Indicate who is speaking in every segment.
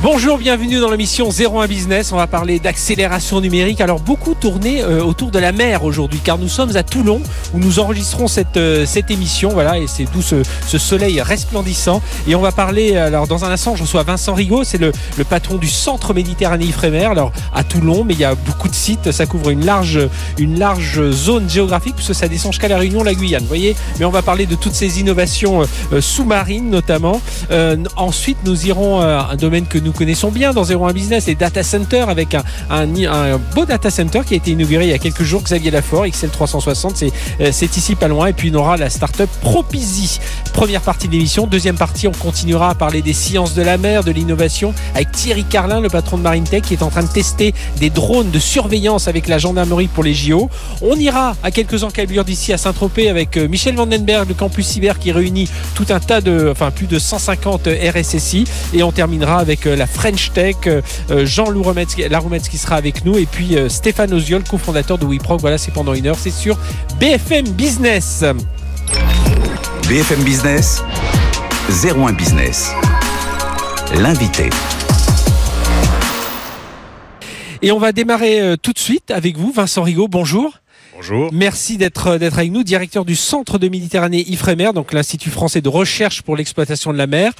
Speaker 1: Bonjour, bienvenue dans l'émission 01 Business. On va parler d'accélération numérique. Alors beaucoup tourné euh, autour de la mer aujourd'hui, car nous sommes à Toulon où nous enregistrons cette euh, cette émission. Voilà, et c'est d'où ce, ce, soleil resplendissant. Et on va parler. Alors dans un instant, je reçois Vincent Rigaud, c'est le, le, patron du Centre Méditerranée Ifremer. Alors à Toulon, mais il y a beaucoup de sites. Ça couvre une large une large zone géographique puisque ça descend jusqu'à la Réunion, la Guyane. Vous voyez. Mais on va parler de toutes ces innovations euh, sous-marines notamment. ensuite, nous irons à un domaine que nous nous connaissons bien dans 01 Business, les data centers avec un, beau data center qui a été inauguré il y a quelques jours, Xavier Lafort, XL360, c'est, euh, c'est ici pas loin. Et puis on aura la startup Propizy. Première partie de l'émission. Deuxième partie, on continuera à parler des sciences de la mer, de l'innovation avec Thierry Carlin, le patron de MarineTech, qui est en train de tester des drones de surveillance avec la gendarmerie pour les JO. On ira à quelques encablures d'ici à Saint-Tropez avec euh, Michel Vandenberg, le campus cyber qui réunit tout un tas de, enfin plus de 150 RSSI. Et on terminera avec euh, la French Tech, euh, Jean Laroumetz qui sera avec nous et puis euh, Stéphane Oziol, cofondateur de WeProc. Voilà, c'est pendant une heure, c'est sur BFM Business.
Speaker 2: BFM Business, 01 Business. L'invité.
Speaker 1: Et on va démarrer euh, tout de suite avec vous, Vincent Rigaud. Bonjour.
Speaker 3: Bonjour.
Speaker 1: Merci d'être d'être avec nous, directeur du Centre de Méditerranée Ifremer, donc l'Institut français de recherche pour l'exploitation de la mer.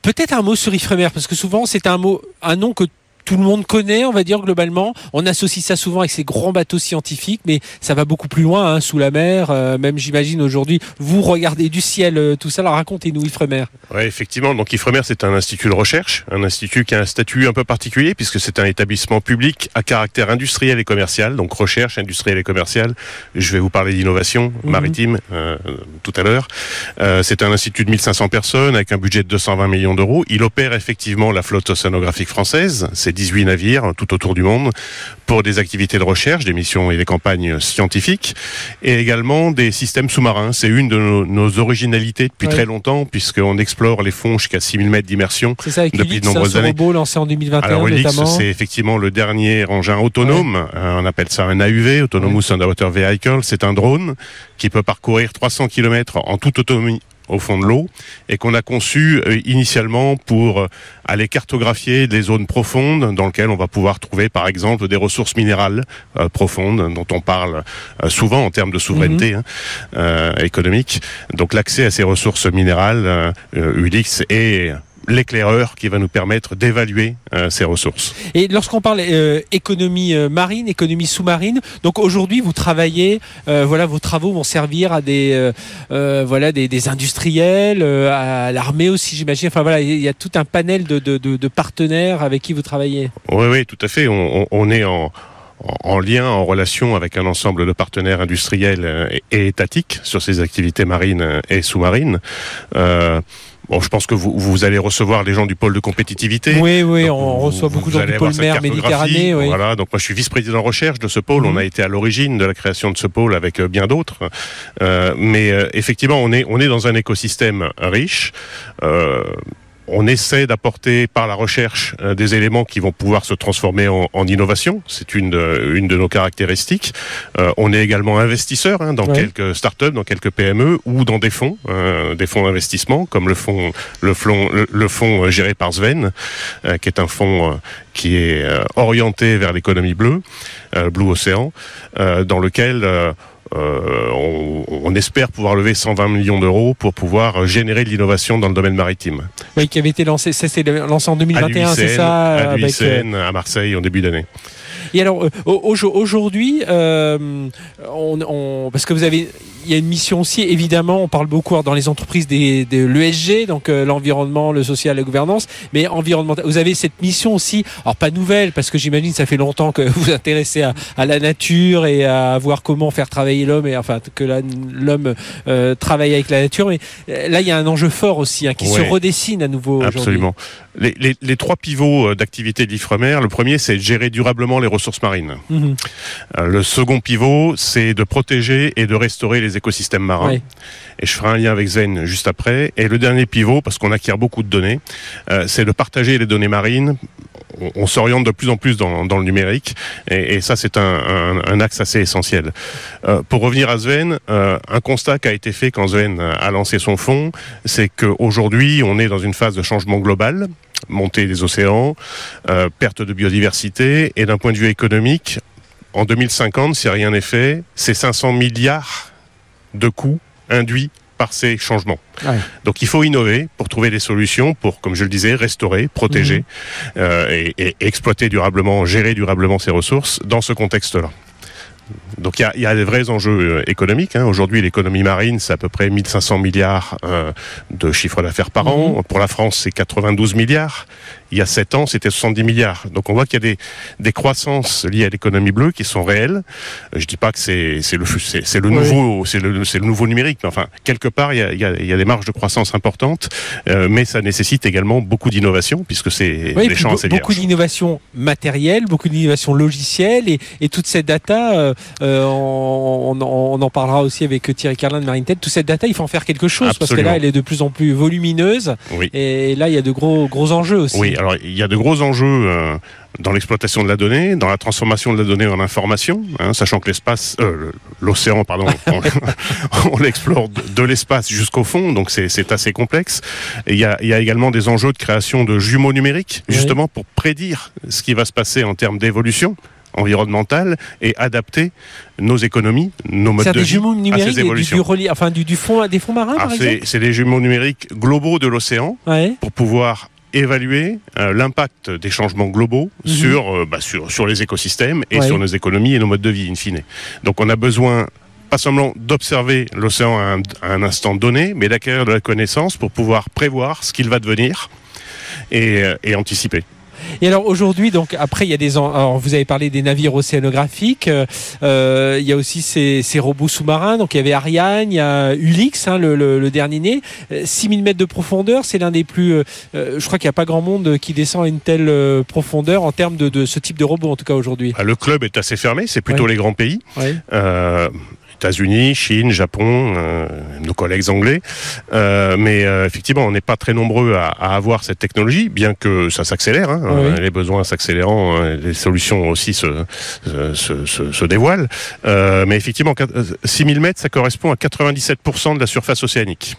Speaker 1: Peut-être un mot sur Ifremer, parce que souvent c'est un mot, un nom que tout le monde connaît, on va dire globalement. On associe ça souvent avec ces grands bateaux scientifiques, mais ça va beaucoup plus loin, hein, sous la mer. Euh, même j'imagine aujourd'hui, vous regardez du ciel, euh, tout ça. Alors racontez-nous Ifremer.
Speaker 3: Oui, effectivement. Donc Ifremer, c'est un institut de recherche, un institut qui a un statut un peu particulier puisque c'est un établissement public à caractère industriel et commercial. Donc recherche industrielle et commerciale. Je vais vous parler d'innovation
Speaker 1: Mhm.
Speaker 3: maritime euh, tout à l'heure. C'est un institut de 1500 personnes avec un budget de 220 millions d'euros. Il opère effectivement la flotte océanographique française. C'est 18 navires tout autour du monde pour des activités de recherche, des missions et des campagnes scientifiques et également des systèmes sous-marins. C'est une de nos, nos originalités depuis
Speaker 1: Ouais.
Speaker 3: très longtemps puisqu'on explore les fonds jusqu'à 6000 mètres d'immersion. Depuis de
Speaker 1: hein,
Speaker 3: nombreuses années.
Speaker 1: robot lancé en 2021
Speaker 3: Alors c'est effectivement le dernier engin autonome. Euh, on appelle ça un AUV, Autonomous Underwater Vehicle. C'est un drone qui peut parcourir 300 km en toute autonomie au fond de l'eau et qu'on a conçu euh, initialement pour euh, aller cartographier des zones profondes dans lesquelles on va pouvoir trouver par exemple des ressources minérales euh, profondes dont on parle souvent en termes de souveraineté hein, euh, économique. Donc l'accès à ces ressources minérales, euh, Ulix est l'éclaireur qui va nous permettre d'évaluer euh, ces ressources.
Speaker 1: Et lorsqu'on parle euh, économie euh, marine, économie sous-marine, donc aujourd'hui vous travaillez, euh, voilà, vos travaux vont servir à des, euh, euh, voilà, des, des industriels, euh, à l'armée aussi, j'imagine. Enfin voilà, il y a tout un panel de, de, de, de partenaires avec qui vous travaillez.
Speaker 3: Oui, oui, tout à fait. On, on- on est en, en- en lien, en relation avec un ensemble de partenaires industriels et, étatiques sur ces activités marines et sous-marines. Euh, bon, je pense que vous, vous allez recevoir les gens du pôle de compétitivité.
Speaker 1: Oui, oui,
Speaker 3: Donc,
Speaker 1: on
Speaker 3: vous-
Speaker 1: reçoit beaucoup de gens du pôle mer. Méditerranée. Oui.
Speaker 3: Voilà, donc moi je suis vice-président recherche de ce pôle.
Speaker 1: Mhm.
Speaker 3: On a été à l'origine de la création de ce pôle avec euh, bien d'autres. Euh, mais euh, effectivement, on est on est dans un écosystème riche. Euh, on essaie d'apporter par la recherche euh, des éléments qui vont pouvoir se transformer en, en innovation. C'est une de, une de nos caractéristiques. Euh, on est également investisseur hein, dans
Speaker 1: Ouais.
Speaker 3: quelques startups, dans quelques PME ou dans des fonds, euh, des fonds d'investissement comme le fonds le fonds le, le fonds géré par Sven, euh, qui est un fonds euh, qui est euh, orienté vers l'économie bleue, euh, Blue Océan, euh, dans lequel on, on espère pouvoir lever 120 millions d'euros pour pouvoir euh, générer de l'innovation dans le domaine maritime.
Speaker 1: Oui, qui avait été lancé, lancé en
Speaker 3: À
Speaker 1: 2021, c'est ça
Speaker 3: à
Speaker 1: avec, euh,
Speaker 3: l'UICN, à Marseille en début d'année.
Speaker 1: Et alors euh, au- au- aujourd'hui, euh, on, on- parce que vous avez, il y a une mission aussi. Évidemment, on parle beaucoup dans les entreprises des, de l'ESG, donc euh, l'environnement, le social, la gouvernance, mais environnemental. Vous avez cette mission aussi, alors pas nouvelle, parce que j'imagine ça fait longtemps que vous vous intéressez à, à la nature et à voir comment faire travailler l'homme et enfin que l'homme euh, travaille avec la nature. Mais euh, là, il y a un enjeu fort aussi hein, qui se redessine à nouveau.
Speaker 3: Absolument. Les, les- les trois pivots euh, d'activité de l'IFREMER, le premier, c'est de gérer durablement les ressources marines.
Speaker 1: Mhm.
Speaker 3: Euh, Le second pivot, c'est de protéger et de restaurer les écosystèmes marins. Et je ferai un lien avec Zen juste après. Et le dernier pivot, parce qu'on acquiert beaucoup de données, euh, c'est de partager les données marines. On, s'oriente de plus en plus dans, le numérique, et, ça c'est un, axe assez essentiel. Euh, pour revenir à Sven, euh, un constat qui a été fait quand Sven a lancé son fonds, c'est qu'aujourd'hui on est dans une phase de changement global montée des océans, euh, perte de biodiversité, et d'un point de vue économique, en 2050, si rien n'est fait, c'est 500 milliards de coûts induits par ces changements. Donc il faut innover pour trouver des solutions pour, comme je le disais, restaurer, protéger mhm. euh, et, exploiter durablement, gérer durablement ces ressources dans ce contexte-là. Donc il y a, des vrais enjeux euh, économiques. Hein. Aujourd'hui, l'économie marine, c'est à peu près 1500 milliards euh, de chiffre d'affaires par an. Mhm. Pour la France, c'est 92 milliards il y a 7 ans, c'était 70 milliards. Donc on voit qu'il y a des, des croissances liées à l'économie bleue qui sont réelles. Euh, je dis pas que c'est le le nouveau c'est le, le nouveau numérique, mais enfin quelque part il y a, y a, il y a des marges de croissance importantes, euh, mais ça nécessite également beaucoup d'innovation puisque c'est
Speaker 1: oui, champs Beaucoup d'innovation matérielle, beaucoup d'innovation logicielle et, et, toute cette data, euh, euh on, on, en parlera aussi avec Thierry Carlin de Marine Tête. Toute cette data, il faut en faire quelque chose parce que là elle est de plus en plus volumineuse oui. et là il y a de gros gros enjeux aussi.
Speaker 3: Oui, alors il y a de gros enjeux euh, dans l'exploitation de la donnée, dans la transformation de la donnée en information, hein, sachant que l'espace, euh, l'océan, pardon, on, l'explore de, l'espace jusqu'au fond, donc c'est assez complexe. il, y a, il y a, également des enjeux de création de jumeaux numériques, justement pour prédire ce qui va se passer en termes d'évolution environnementale et adapter nos économies, nos modes de vie à ces évolutions.
Speaker 1: Du, du, enfin, du, fond, des fonds marins, ah,
Speaker 3: C'est les jumeaux numériques globaux de l'océan pour pouvoir évaluer euh, l'impact des changements globaux mhm. sur, euh, bah, sur, sur les écosystèmes et sur nos économies et nos modes de vie, in fine. Donc on a besoin pas seulement d'observer l'océan à, un instant donné, mais d'acquérir de la connaissance pour pouvoir prévoir ce qu'il va devenir et, euh, et anticiper.
Speaker 1: Et alors aujourd'hui, donc après, il y a des. Alors vous avez parlé des navires océanographiques. Euh, il y a aussi ces, ces robots sous-marins. Donc il y avait Ariane, il y a Ulix, hein, le, le, le, dernier né. 6000 euh, mètres de profondeur, c'est l'un des plus. Euh, euh, je crois qu'il n'y a pas grand monde qui descend à une telle profondeur en termes de, de ce type de robot, en tout cas aujourd'hui.
Speaker 3: Ah, le club est assez fermé. C'est plutôt les grands pays. Euh, États-Unis, Chine, Japon, euh, nos collègues anglais. Euh, mais euh, effectivement, on n'est pas très nombreux à, avoir cette technologie, bien que ça s'accélère. Hein, Les besoins s'accélérant, les solutions aussi se, se, se, se dévoilent. mais effectivement, 6000 mètres, ça correspond à 97% de la surface océanique.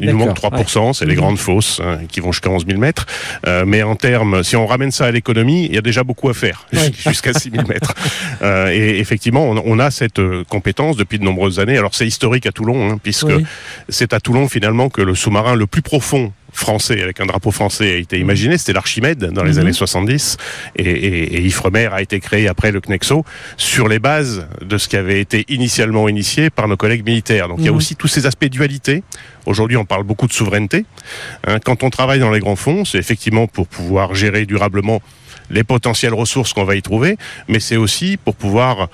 Speaker 3: Il nous manque 3%, c'est les grandes fosses hein, qui vont jusqu'à 11 000 mètres. Euh, mais en termes, si on ramène ça à l'économie, il y a déjà beaucoup à faire, jusqu'à 6 000 mètres. Euh, et effectivement, on, on, a cette euh, compétence depuis de nombreuses années. Alors c'est historique à Toulon, hein, puisque c'est à Toulon finalement que le sous-marin le plus profond français avec un drapeau français a été imaginé, c'était l'Archimède dans les mhm. années 70 et, et, et, Ifremer a été créé après le Knexo sur les bases de ce qui avait été initialement initié par nos collègues militaires. Donc il y a mhm. aussi tous ces aspects dualité. Aujourd'hui, on parle beaucoup de souveraineté. Hein, quand on travaille dans les grands fonds, c'est effectivement pour pouvoir gérer durablement les potentielles ressources qu'on va y trouver, mais c'est aussi pour pouvoir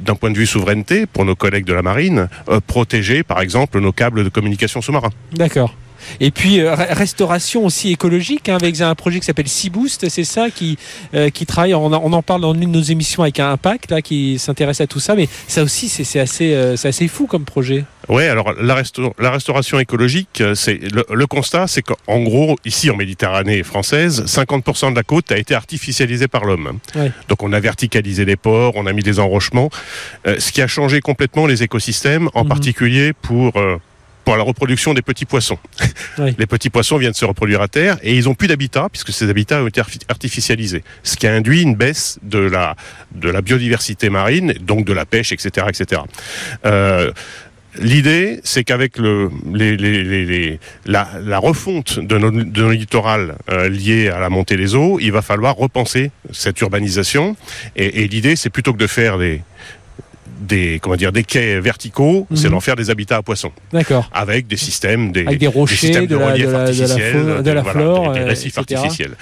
Speaker 3: d'un point de vue souveraineté, pour nos collègues de la marine, euh, protéger par exemple nos câbles de communication sous-marin.
Speaker 1: D'accord. Et puis euh, restauration aussi écologique hein, avec un projet qui s'appelle Seaboost, c'est ça qui euh, qui travaille. On, en parle dans une de nos émissions avec un impact là qui s'intéresse à tout ça, mais ça aussi c'est assez euh, c'est assez fou comme projet.
Speaker 3: Oui, alors la, la, restauration écologique, c'est le, constat, c'est qu'en gros ici en Méditerranée française, 50% de la côte a été artificialisée par l'homme. Donc on a verticalisé les ports, on a mis des enrochements, ce qui a changé complètement les écosystèmes, en mhm. particulier pour pour la reproduction des petits poissons. Les petits poissons viennent se reproduire à terre et ils ont plus d'habitat puisque ces habitats ont été artificialisés, ce qui a induit une baisse de la de la biodiversité marine, donc de la pêche, etc., etc. Euh, L'idée, c'est qu'avec le, les, les, les, la, la, refonte de nos, de nos littorales euh, liée à la montée des eaux, il va falloir repenser cette urbanisation. Et, et l'idée, c'est plutôt que de faire des, des comment dire des quais verticaux, c'est d'en faire des habitats à poissons.
Speaker 1: D'accord.
Speaker 3: Avec des systèmes des,
Speaker 1: Avec des rochers, de, relief la, artificiels, de la, flore,
Speaker 3: des, récifs artificiels.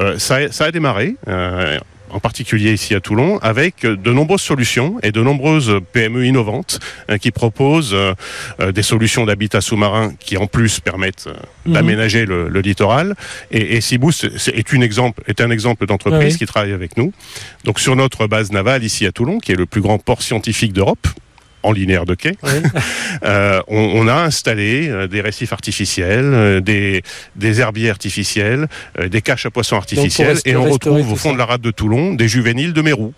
Speaker 3: Euh, ça, ça, a démarré. Euh, en particulier ici à Toulon, avec de nombreuses solutions et de nombreuses PME innovantes euh, qui proposent euh, euh, des solutions d'habitat sous-marin qui en plus permettent mhm. d'aménager le, littoral. Et, et est, une exemple, est un exemple d'entreprise qui travaille avec nous. Donc sur notre base navale ici à Toulon, qui est le plus grand port scientifique d'Europe, en linéaire de quai. euh, on, on, a installé euh, des récifs artificiels, euh, des, des herbiers artificiels, des caches à poissons artificiels, et on retrouve au fond de la rade de Toulon des juvéniles de Mérou.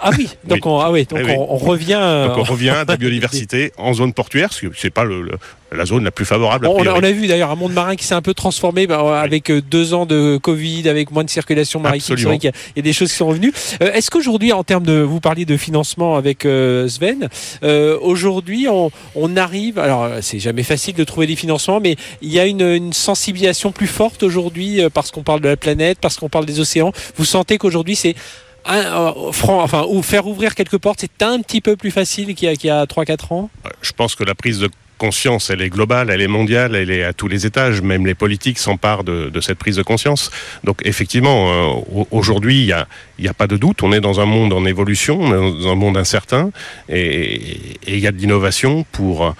Speaker 1: Ah oui, donc, oui. On, ah oui, donc
Speaker 3: Eh
Speaker 1: on, on revient.
Speaker 3: Donc on revient à la biodiversité en zone portuaire, parce que c'est pas le, le, la zone la plus favorable. À
Speaker 1: on, a, on a vu d'ailleurs un monde marin qui s'est un peu transformé bah, avec deux ans de Covid, avec moins de circulation maritime. Qu'il y, y, a des choses qui sont revenues. Euh, Est-ce qu'aujourd'hui, en termes de, vous parliez de financement avec euh, Sven, euh, aujourd'hui on, arrive, alors c'est jamais facile de trouver des financements, mais il y a une, sensibilisation plus forte aujourd'hui euh, parce qu'on parle de la planète, parce qu'on parle des océans. Vous sentez qu'aujourd'hui c'est euh, enfin, ou faire ouvrir quelques portes, c'est un petit peu plus facile qu'il y a, a 3-4 ans?
Speaker 3: Je pense que la prise de conscience, elle est globale, elle est mondiale, elle est à tous les étages. Même les politiques s'emparent de, cette prise de conscience. Donc effectivement, euh, aujourd'hui, il n'y a, a pas de doute. On est dans un monde en évolution, dans un monde incertain, et il y a de l'innovation pour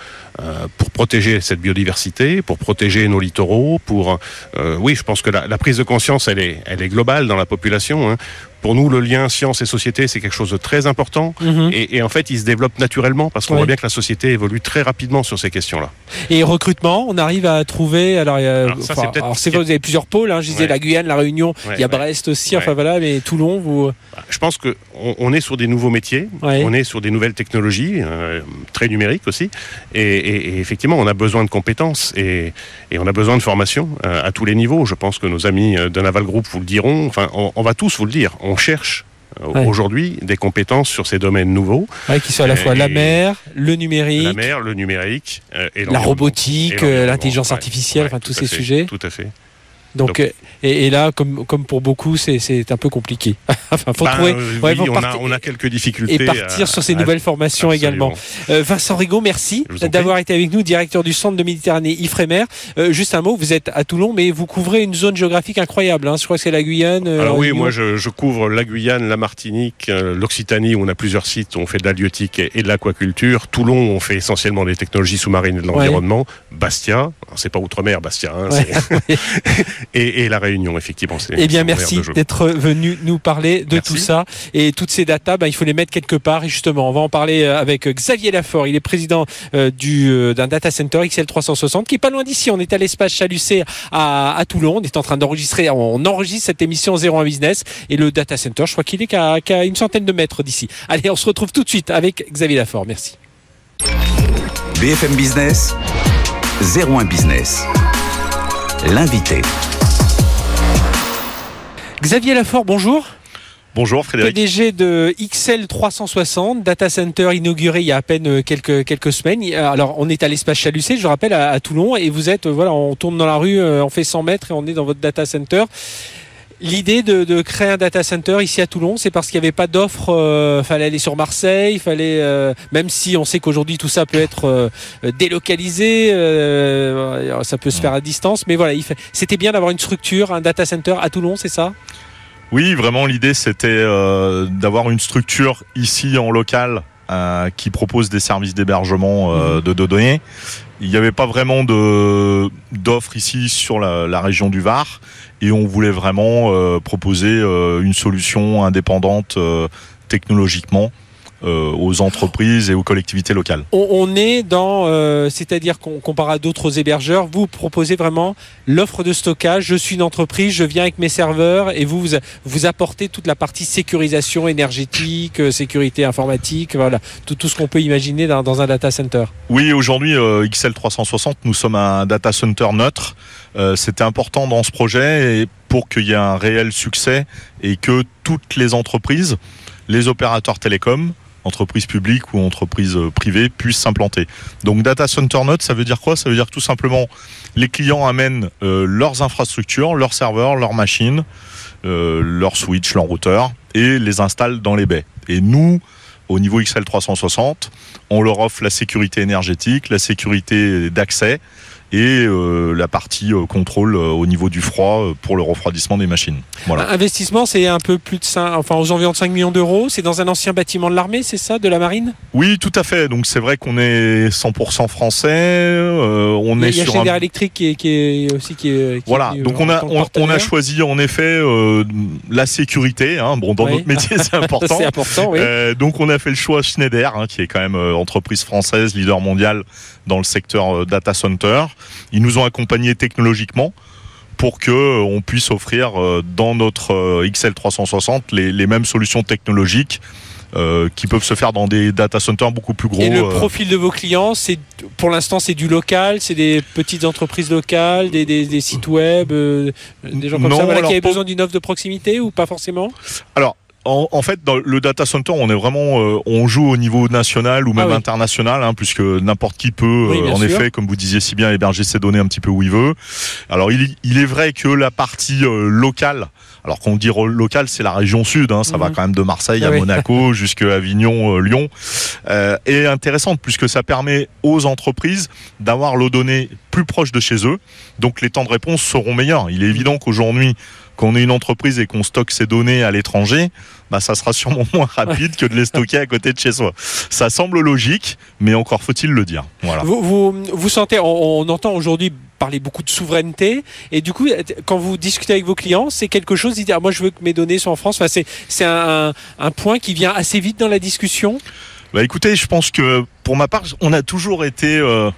Speaker 3: pour protéger cette biodiversité, pour protéger nos littoraux, pour euh, oui, je pense que la, la, prise de conscience, elle est, elle est globale dans la population. Hein. Pour nous, le lien science et société, c'est quelque chose de très important.
Speaker 1: Mhm.
Speaker 3: Et, et, en fait, il se développe naturellement parce qu'on voit bien que la société évolue très rapidement sur ces questions-là.
Speaker 1: Et recrutement, on arrive à trouver. Alors, il y a,
Speaker 3: Alors ça,
Speaker 1: enfin, alors, vous avez plusieurs pôles. Hein, je disais
Speaker 3: Ouais.
Speaker 1: la Guyane, la Réunion.
Speaker 3: Ouais,
Speaker 1: il y a
Speaker 3: ouais.
Speaker 1: Brest aussi. Enfin voilà, mais Toulon, vous.
Speaker 3: Je pense que on, on est sur des nouveaux métiers, on est sur des nouvelles technologies, euh, très numériques aussi, et, et- effectivement, on a besoin de compétences et, et on a besoin de formation euh, à tous les niveaux. Je pense que nos amis euh, de Naval Group vous le diront. Enfin, on, on va tous vous le dire. On cherche euh,
Speaker 1: Ouais.
Speaker 3: aujourd'hui des compétences sur ces domaines nouveaux,
Speaker 1: Ouais, qui sont à la fois la mer, le numérique,
Speaker 3: la mer, le numérique euh, et
Speaker 1: la robotique, l'intelligence artificielle,
Speaker 3: ouais,
Speaker 1: enfin tous ces
Speaker 3: fait,
Speaker 1: sujets.
Speaker 3: Tout à fait.
Speaker 1: Donc,
Speaker 3: Donc-
Speaker 1: euh, et, et là, comme, comme pour beaucoup, c'est- un peu compliqué. enfin, faut
Speaker 3: Ben,
Speaker 1: trouver.
Speaker 3: euh,
Speaker 1: ouais,
Speaker 3: oui,
Speaker 1: faut
Speaker 3: on, a,
Speaker 1: partir-
Speaker 3: on a quelques difficultés.
Speaker 1: et partir
Speaker 3: à-
Speaker 1: sur ces
Speaker 3: à-
Speaker 1: nouvelles formations
Speaker 3: absolument.
Speaker 1: également. Euh, Vincent Rigaud, merci d'avoir été avec nous, directeur du centre de Méditerranée Ifremer. Euh, juste un mot, vous êtes à Toulon, mais vous couvrez une zone géographique incroyable. Hein. Je crois que c'est la Guyane.
Speaker 3: Alors oui, moi je, je couvre la Guyane, la Martinique, l'Occitanie où on a plusieurs sites, où on fait de l'halieutique et, et de l'aquaculture. Toulon, on fait essentiellement des technologies sous-marines et de l'environnement. Bastia, alors c'est pas outre-mer, Bastia, hein,
Speaker 1: Ouais.
Speaker 3: et, et la Réunion effectivement. c'est-
Speaker 1: Eh bien, merci d'être venu nous parler de
Speaker 3: Merci.
Speaker 1: tout ça. Et toutes ces datas, bah, il faut les mettre quelque part. Et justement, on va en parler euh, avec Xavier Lafort. Il est président euh, du, euh, d'un data center XL360 qui est pas loin d'ici. On est à l'espace Chalucé à, à Toulon. On est en train d'enregistrer, on enregistre cette émission 01 Business. Et le data center, je crois qu'il est qu'à, qu'à une centaine de mètres d'ici. Allez, on se retrouve tout de suite avec Xavier Lafort. Merci.
Speaker 2: BFM Business, 01 Business. L'invité.
Speaker 1: Xavier Lafort, bonjour.
Speaker 4: Bonjour Frédéric.
Speaker 1: PDG de XL 360, data center inauguré il y a à peine euh, quelques quelques semaines. Il- Alors on est à l'espace Chalucé, je rappelle à, à Toulon, et vous êtes euh, voilà, on tourne dans la rue, euh, on fait 100 mètres et on est dans votre data center. L'idée de, de créer un data center ici à Toulon, c'est parce qu'il n'y avait pas d'offre. euh, fallait aller sur Marseille, fallait euh, même si on sait qu'aujourd'hui tout ça peut être euh, délocalisé, euh, ça peut se faire à distance, mais voilà, c'était bien d'avoir une structure, un data center à Toulon, c'est ça?
Speaker 4: Oui, vraiment l'idée c'était d'avoir une structure ici en local qui propose des services d'hébergement
Speaker 1: Mhm.
Speaker 4: de, de données. Il n'y avait pas vraiment d'offres ici sur la, la région du Var et on voulait vraiment euh, proposer euh, une solution indépendante euh, technologiquement aux entreprises et aux collectivités locales.
Speaker 1: on, on est dans, euh, c'est-à-dire qu'on compare à d'autres hébergeurs, vous proposez vraiment l'offre de stockage. Je suis une entreprise, je viens avec mes serveurs et vous vous, vous apportez toute la partie sécurisation énergétique, euh, sécurité informatique, voilà, tout, tout ce qu'on peut imaginer dans, dans un data center.
Speaker 4: Oui, aujourd'hui, euh, XL360, nous sommes un data center neutre. Euh, C'était important dans ce projet et pour qu'il y ait un réel succès et que toutes les entreprises, les opérateurs télécoms, entreprises publiques ou entreprises euh, privées puissent s'implanter. Donc data center neutre, ça veut dire quoi? Ça veut dire tout simplement les clients amènent euh, leurs infrastructures, leurs serveurs, leurs machines, leurs switches, leurs routeurs et les installent dans les baies. Et nous, au niveau XL360, on leur offre la sécurité énergétique, la sécurité d'accès et la partie contrôle au niveau du froid pour le refroidissement des machines.
Speaker 1: Voilà. Investissement, c'est un peu plus de 5, enfin aux environs de 5 millions d'euros. C'est dans un ancien bâtiment de l'armée, c'est ça, de la marine?
Speaker 4: Oui, tout à fait. Donc c'est vrai qu'on est 100% français. on
Speaker 1: il
Speaker 4: est
Speaker 1: y a
Speaker 4: sur
Speaker 1: un... électrique qui est, qui est aussi qui est.
Speaker 4: Qui voilà. donc on a on, a choisi en effet la sécurité. Hein. Bon, dans notre métier, c'est important.
Speaker 1: c'est important. Oui.
Speaker 4: donc on a fait le choix Schneider, hein, qui est quand même entreprise française, leader mondial dans le secteur data center. Ils nous ont accompagnés technologiquement pour que euh, on puisse offrir euh, dans notre euh, XL360 les, les mêmes solutions technologiques qui peuvent se faire dans des data centers beaucoup plus gros. Et
Speaker 1: le profil de vos clients, c'est pour l'instant c'est du local, c'est des petites entreprises locales, des, des, des sites web, des gens comme ça voilà, qui avaient besoin d'une offre de proximité ou pas forcément?
Speaker 4: Alors en, fait, dans le data center, on est vraiment, euh, on joue au niveau national ou même ah international, hein, puisque n'importe qui peut, euh, en effet, comme vous disiez si bien, héberger ses données un petit peu où il veut. Alors, il, il est vrai que la partie euh, locale, alors qu'on dit local, c'est la région sud, hein, ça va mhm. quand même de Marseille ah à Monaco jusqu'à Avignon, Lyon, est intéressante puisque ça permet aux entreprises d'avoir l'eau donnée plus proche de chez eux, donc les temps de réponse seront meilleurs. Il est évident qu'aujourd'hui quand on est une entreprise et qu'on stocke ses données à l'étranger, bah ça sera sûrement moins rapide que de les stocker à côté de chez soi. Ça semble logique, mais encore faut-il le dire. Voilà.
Speaker 1: Vous, vous, vous sentez, on, on entend aujourd'hui parler beaucoup de souveraineté et du coup quand vous discutez avec vos clients c'est quelque chose dit ah, moi je veux que mes données soient en France enfin, c'est un, un, point qui vient assez vite dans la discussion?
Speaker 4: Bah écoutez je pense que pour ma part on a toujours été euh,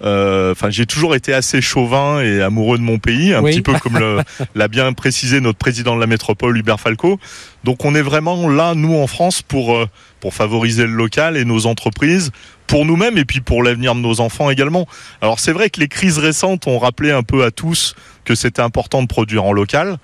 Speaker 4: enfin, j'ai toujours été assez chauvin et amoureux de mon pays, un petit peu comme l'a bien précisé notre président de la métropole, Hubert Falco. Donc, on est vraiment là, nous en France, pour euh, pour favoriser le local et nos entreprises, pour nous-mêmes et puis pour l'avenir de nos enfants également. Alors, c'est vrai que les crises récentes ont rappelé un peu à tous que c'était important de produire en local.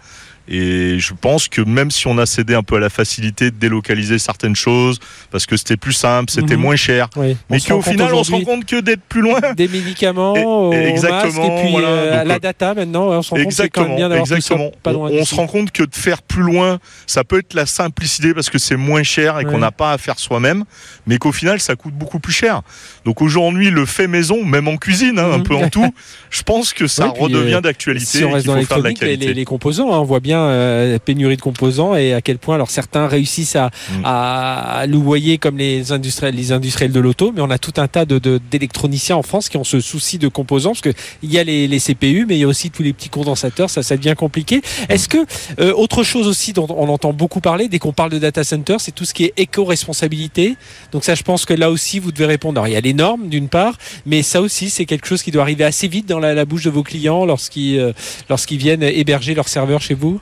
Speaker 4: Et je pense que même si on a cédé un peu à la facilité de délocaliser certaines choses, parce que c'était plus simple, c'était mhm. moins cher, mais qu'au final, on se rend compte que d'être plus loin.
Speaker 1: Des médicaments, et, exactement, et puis euh, la data maintenant, on se rend compte quand même bien d'avoir exactement.
Speaker 4: Loin on, se rend compte que de faire plus loin, ça peut être la simplicité parce que c'est moins cher et qu'on n'a pas à faire soi-même, mais qu'au final, ça coûte beaucoup plus cher. Donc aujourd'hui, le fait maison, même en cuisine, hein, un mhm. peu en tout, je pense que ça redevient euh, d'actualité. Si
Speaker 1: on reste dans les, les, composants, hein, on voit bien euh, pénurie de composants et à quel point alors certains réussissent à, mm. à louvoyer comme les industriels, les industriels de l'auto, mais on a tout un tas de, d'électroniciens en France qui ont ce souci de composants parce que il y a les, les, CPU, mais il y a aussi tous les petits condensateurs, ça, ça devient compliqué. Est-ce que euh, autre chose aussi dont on entend beaucoup parler dès qu'on parle de data center, c'est tout ce qui est éco-responsabilité? Donc ça, je pense que là aussi vous devez répondre. Alors il y a les normes d'une part, mais ça aussi c'est quelque chose qui doit arriver assez vite dans la, la bouche de vos clients lorsqu'ils euh, lorsqu'ils viennent héberger leur serveur chez vous?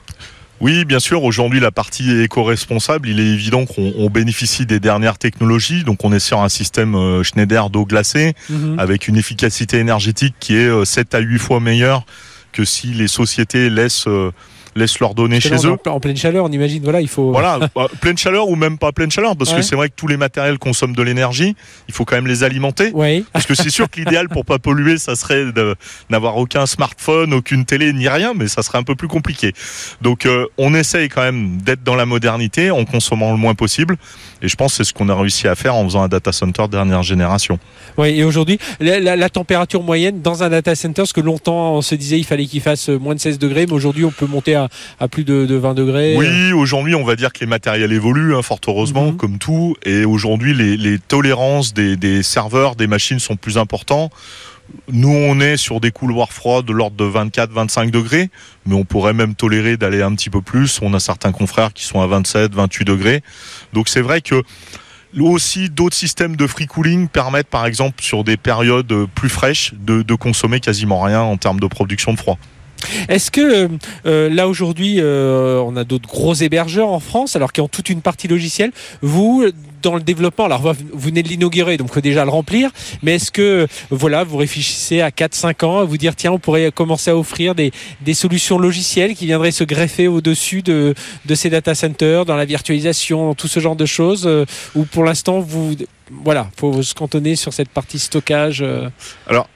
Speaker 4: Oui, bien sûr. Aujourd'hui, la partie éco-responsable, il est évident qu'on bénéficie des dernières technologies. Donc, on est sur un système euh, Schneider d'eau glacée mhm. avec une efficacité énergétique qui est 7 euh, à 8 fois meilleure que si les sociétés laissent euh, laissent leurs données chez eux.
Speaker 1: En pleine chaleur, on imagine, voilà, il faut.
Speaker 4: Voilà, bah, pleine chaleur ou même pas pleine chaleur, parce que c'est vrai que tous les matériels consomment de l'énergie, il faut quand même les alimenter.
Speaker 1: Oui.
Speaker 4: Parce que c'est sûr que l'idéal pour pas polluer, ça serait d'avoir aucun smartphone, aucune télé, ni rien, mais ça serait un peu plus compliqué. Donc euh, on essaye quand même d'être dans la modernité en consommant le moins possible. Et je pense que c'est ce qu'on a réussi à faire en faisant un data center dernière génération.
Speaker 1: Oui, et aujourd'hui, la, température moyenne dans un data center, parce que longtemps on se disait il fallait qu'il fasse moins de 16 degrés, mais aujourd'hui on peut monter à, plus de, 20 degrés.
Speaker 4: Oui, aujourd'hui on va dire que les matériels évoluent, hein, fort heureusement, mhm. comme tout. Et aujourd'hui les, tolérances des, des serveurs, des machines sont plus importants. Nous, on est sur des couloirs froids de l'ordre de 24-25 degrés, mais on pourrait même tolérer d'aller un petit peu plus. On a certains confrères qui sont à 27, 28 degrés. Donc c'est vrai que aussi d'autres systèmes de free cooling permettent par exemple sur des périodes plus fraîches de, consommer quasiment rien en termes de production de froid.
Speaker 1: Est-ce que euh, là aujourd'hui, euh, on a d'autres gros hébergeurs en France, alors qu'ils ont toute une partie logicielle? Vous, dans le développement, alors vous venez de l'inaugurer, donc faut déjà le remplir, mais est-ce que voilà, vous réfléchissez à 4-5 ans à vous dire tiens, on pourrait commencer à offrir des, des solutions logicielles qui viendraient se greffer au-dessus de, de ces data centers, dans la virtualisation, dans tout ce genre de choses, euh, ou pour l'instant vous voilà, faut se cantonner sur cette partie stockage.
Speaker 4: Alors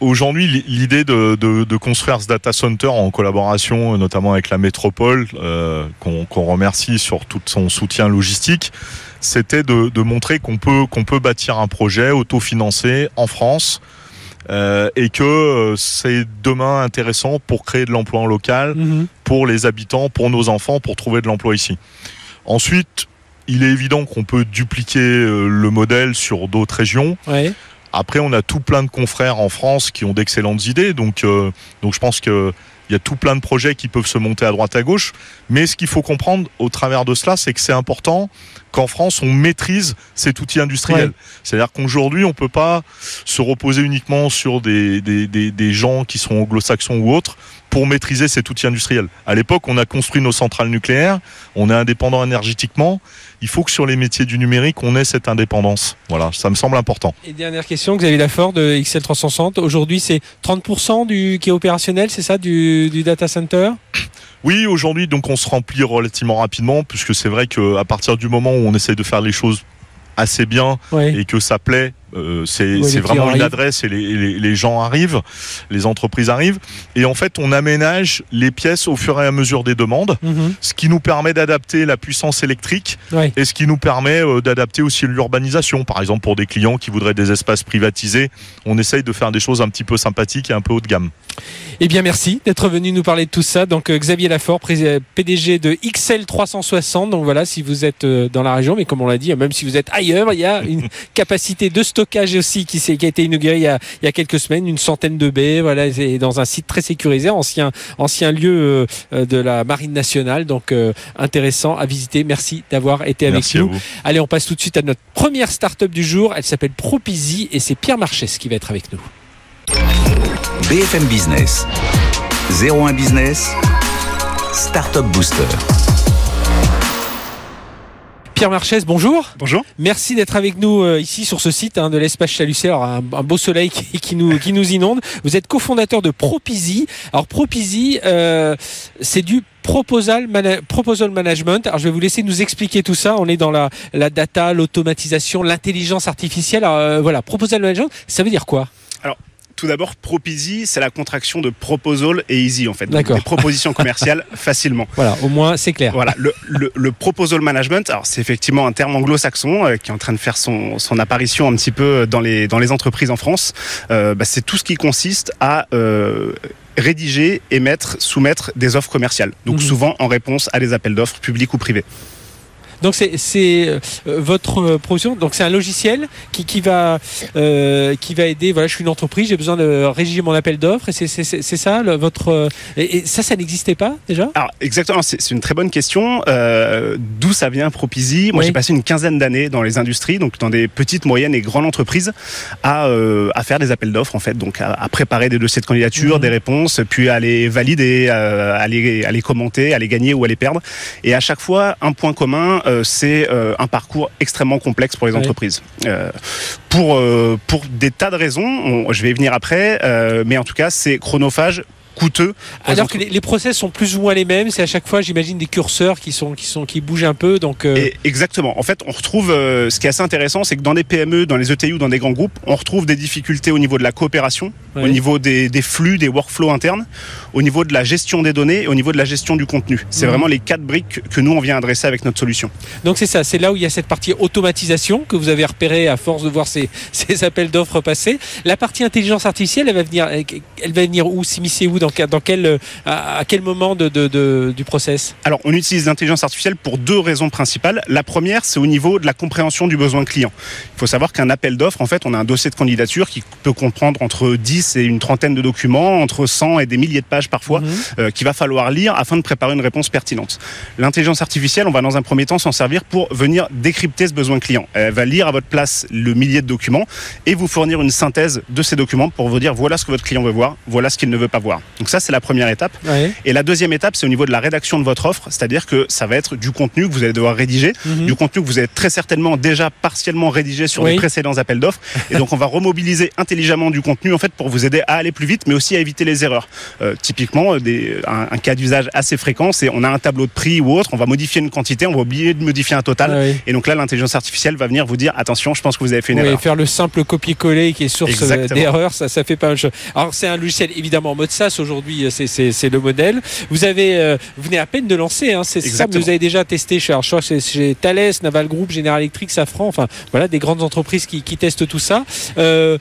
Speaker 4: Aujourd'hui, l'idée de, de, de, construire ce data center en collaboration, notamment avec la métropole, euh, qu'on remercie sur tout son soutien logistique, c'était de, de, montrer qu'on peut qu'on peut bâtir un projet autofinancé en France euh, et que euh, c'est demain intéressant pour créer de l'emploi en local,
Speaker 1: Mhm.
Speaker 4: pour les habitants, pour nos enfants, pour trouver de l'emploi ici. Ensuite, il est évident qu'on peut dupliquer euh, le modèle sur d'autres régions.
Speaker 1: Ouais.
Speaker 4: Après, on a tout plein de confrères en France qui ont d'excellentes idées, donc euh, donc je pense que il y a tout plein de projets qui peuvent se monter à droite à gauche. Mais ce qu'il faut comprendre au travers de cela, c'est que c'est important qu'en France on maîtrise cet outil industriel.
Speaker 1: Ouais.
Speaker 4: C'est-à-dire qu'aujourd'hui, on peut pas se reposer uniquement sur des des, des, des gens qui sont anglo-saxons ou autres pour maîtriser cet outil industriel. À l'époque, on a construit nos centrales nucléaires, on est indépendant énergétiquement. Il faut que sur les métiers du numérique, on ait cette indépendance. Voilà, ça me semble important.
Speaker 1: Et dernière question, Xavier Lafort de XL360. Aujourd'hui, c'est 30% du, qui est opérationnel, c'est ça, du, du data center?
Speaker 4: Oui, aujourd'hui, donc on se remplit relativement rapidement, puisque c'est vrai qu'à partir du moment où on essaye de faire les choses assez bien et que ça plaît, euh, c'est
Speaker 1: Ouais,
Speaker 4: vraiment une adresse et les, les- les gens arrivent, les entreprises arrivent. Et en fait, on aménage les pièces au fur et à mesure des demandes,
Speaker 1: Mhm.
Speaker 4: ce qui nous permet d'adapter la puissance électrique
Speaker 1: Ouais.
Speaker 4: et ce qui nous permet euh, d'adapter aussi l'urbanisation. Par exemple, pour des clients qui voudraient des espaces privatisés, on essaye de faire des choses un petit peu sympathiques et un peu haut de gamme.
Speaker 1: Eh bien, merci d'être venu nous parler de tout ça. Donc, euh, Xavier Lafort, PDG de XL360. Donc, voilà, si vous êtes dans la région, mais comme on l'a dit, même si vous êtes ailleurs, il y a une capacité de stockage aussi qui, a été inaugurée il y a, il y a quelques semaines, une centaine de baies. Voilà, c'est dans un site très sécurisé, ancien, ancien lieu euh, de la Marine nationale. Donc, euh, intéressant à visiter. Merci d'avoir été avec
Speaker 4: Merci
Speaker 1: nous. Allez, on passe tout de suite à notre première start-up du jour. Elle s'appelle Propizy et c'est Pierre Marchès qui va être avec nous.
Speaker 2: BFM Business. 01 Business. Startup Booster.
Speaker 1: Pierre Marchès, bonjour.
Speaker 5: Bonjour.
Speaker 1: Merci d'être avec nous euh, ici sur ce site hein, de l'espace Chalucé. Alors un, beau soleil qui, nous, qui nous inonde. Vous êtes cofondateur de Propizy. Alors Propizy, euh, c'est du proposal, proposal management. Alors je vais vous laisser nous expliquer tout ça. On est dans la, la data, l'automatisation, l'intelligence artificielle. Alors euh, voilà, proposal management, ça veut dire quoi?
Speaker 5: Tout d'abord, Propizy, c'est la contraction de proposal et easy en fait. Donc,
Speaker 1: D'accord.
Speaker 5: Des propositions commerciales facilement.
Speaker 1: Voilà, au moins c'est clair.
Speaker 5: Voilà, le, le, le proposal management, alors c'est effectivement un terme anglo-saxon euh, qui est en train de faire son, son apparition un petit peu dans les, dans les entreprises en France. Euh, bah, c'est tout ce qui consiste à euh, rédiger, émettre, soumettre des offres commerciales. Donc
Speaker 1: Mhm.
Speaker 5: souvent en réponse à des appels d'offres publics ou privés.
Speaker 1: Donc c'est euh, votre euh, proposition. Donc c'est un logiciel qui, qui va euh, qui va aider. Voilà, je suis une entreprise, j'ai besoin de rédiger mon appel d'offres et c'est ça le- votre et, et ça ça n'existait pas déjà?
Speaker 5: Alors exactement, c'est une très bonne question. Euh, D'où ça vient Propizy? Moi
Speaker 1: Oui.
Speaker 5: j'ai passé une quinzaine d'années dans les industries, donc dans des petites, moyennes et grandes entreprises, à, euh, à faire des appels d'offres en fait, donc à, à préparer des dossiers de candidature,
Speaker 1: Mhm.
Speaker 5: des réponses, puis à les valider, à, les, à les commenter, à les gagner ou à les perdre. Et à chaque fois, un point commun, c'est euh, un parcours extrêmement complexe pour les entreprises. Euh, pour, euh, pour des tas de raisons, on- je vais y venir après, euh, mais en tout cas c'est chronophage coûteux. les
Speaker 1: Alors que les, les process sont plus ou moins les mêmes, c'est à chaque fois j'imagine des curseurs qui sont qui sont qui bougent un peu donc euh,
Speaker 5: Et exactement. En fait, on retrouve euh, ce qui est assez intéressant, c'est que dans des PME, dans les ETI ou dans des grands groupes, on retrouve des difficultés au niveau de la coopération, au niveau des, des flux, des workflows internes, au niveau de la gestion des données et au niveau de la gestion du contenu. C'est
Speaker 1: Mhm.
Speaker 5: vraiment les quatre briques que nous on vient adresser avec notre solution.
Speaker 1: donc c'est ça, c'est là où il y a cette partie automatisation que vous avez repéré à force de voir ces, ces appels d'offres passer. La partie intelligence artificielle, elle va venir elle va venir où s'immiscer où dans, quel- dans quel euh, à, à quel moment de, de- de- du process
Speaker 5: Alors, on utilise l'intelligence artificielle pour deux raisons principales. La première, c'est au niveau de la compréhension du besoin client. Il faut savoir qu'un appel d'offres, en fait, on a un dossier de candidature qui peut comprendre entre 10 et une trentaine de documents, entre 100 et des milliers de pages parfois,
Speaker 1: Mhm.
Speaker 5: euh, qu'il va falloir lire afin de préparer une réponse pertinente. L'intelligence artificielle, on va dans un premier temps s'en servir pour venir décrypter ce besoin client. Elle va lire à votre place le millier de documents et vous fournir une synthèse de ces documents pour vous dire voilà ce que votre client veut voir, voilà ce qu'il ne veut pas voir. Donc ça, c'est la première étape.
Speaker 1: Ouais.
Speaker 5: Et la deuxième étape, c'est au niveau de la rédaction de votre offre, c'est-à-dire que ça va être du contenu que vous allez devoir rédiger,
Speaker 1: Mhm.
Speaker 5: du contenu que vous avez très certainement déjà partiellement rédigé sur
Speaker 1: Oui.
Speaker 5: les précédents appels d'offres. Et donc, on va remobiliser intelligemment du contenu en fait pour vous aider à aller plus vite, mais aussi à éviter les erreurs. Euh, typiquement, euh, des, un, un cas d'usage assez fréquent, c'est on a un tableau de prix ou autre, on va modifier une quantité, on va oublier de modifier un total.
Speaker 1: Ah oui.
Speaker 5: Et donc là, l'intelligence artificielle va venir vous dire attention, je pense que vous avez fait une
Speaker 1: Oui,
Speaker 5: erreur.
Speaker 1: faire le simple copier-coller qui est source euh, d'erreur, ça, ça fait pas mal de choses. Alors c'est un logiciel évidemment en mode SaaS aujourd'hui, euh, c'est- le modèle. Vous avez, euh, vous venez à peine de lancer, hein, c'est ça, mais
Speaker 5: Exactement.
Speaker 1: vous avez déjà testé chez, alors, que c'est chez Thales, Naval Group, General Electric, Safran, enfin voilà des grandes entreprises qui, qui testent tout ça. Euh,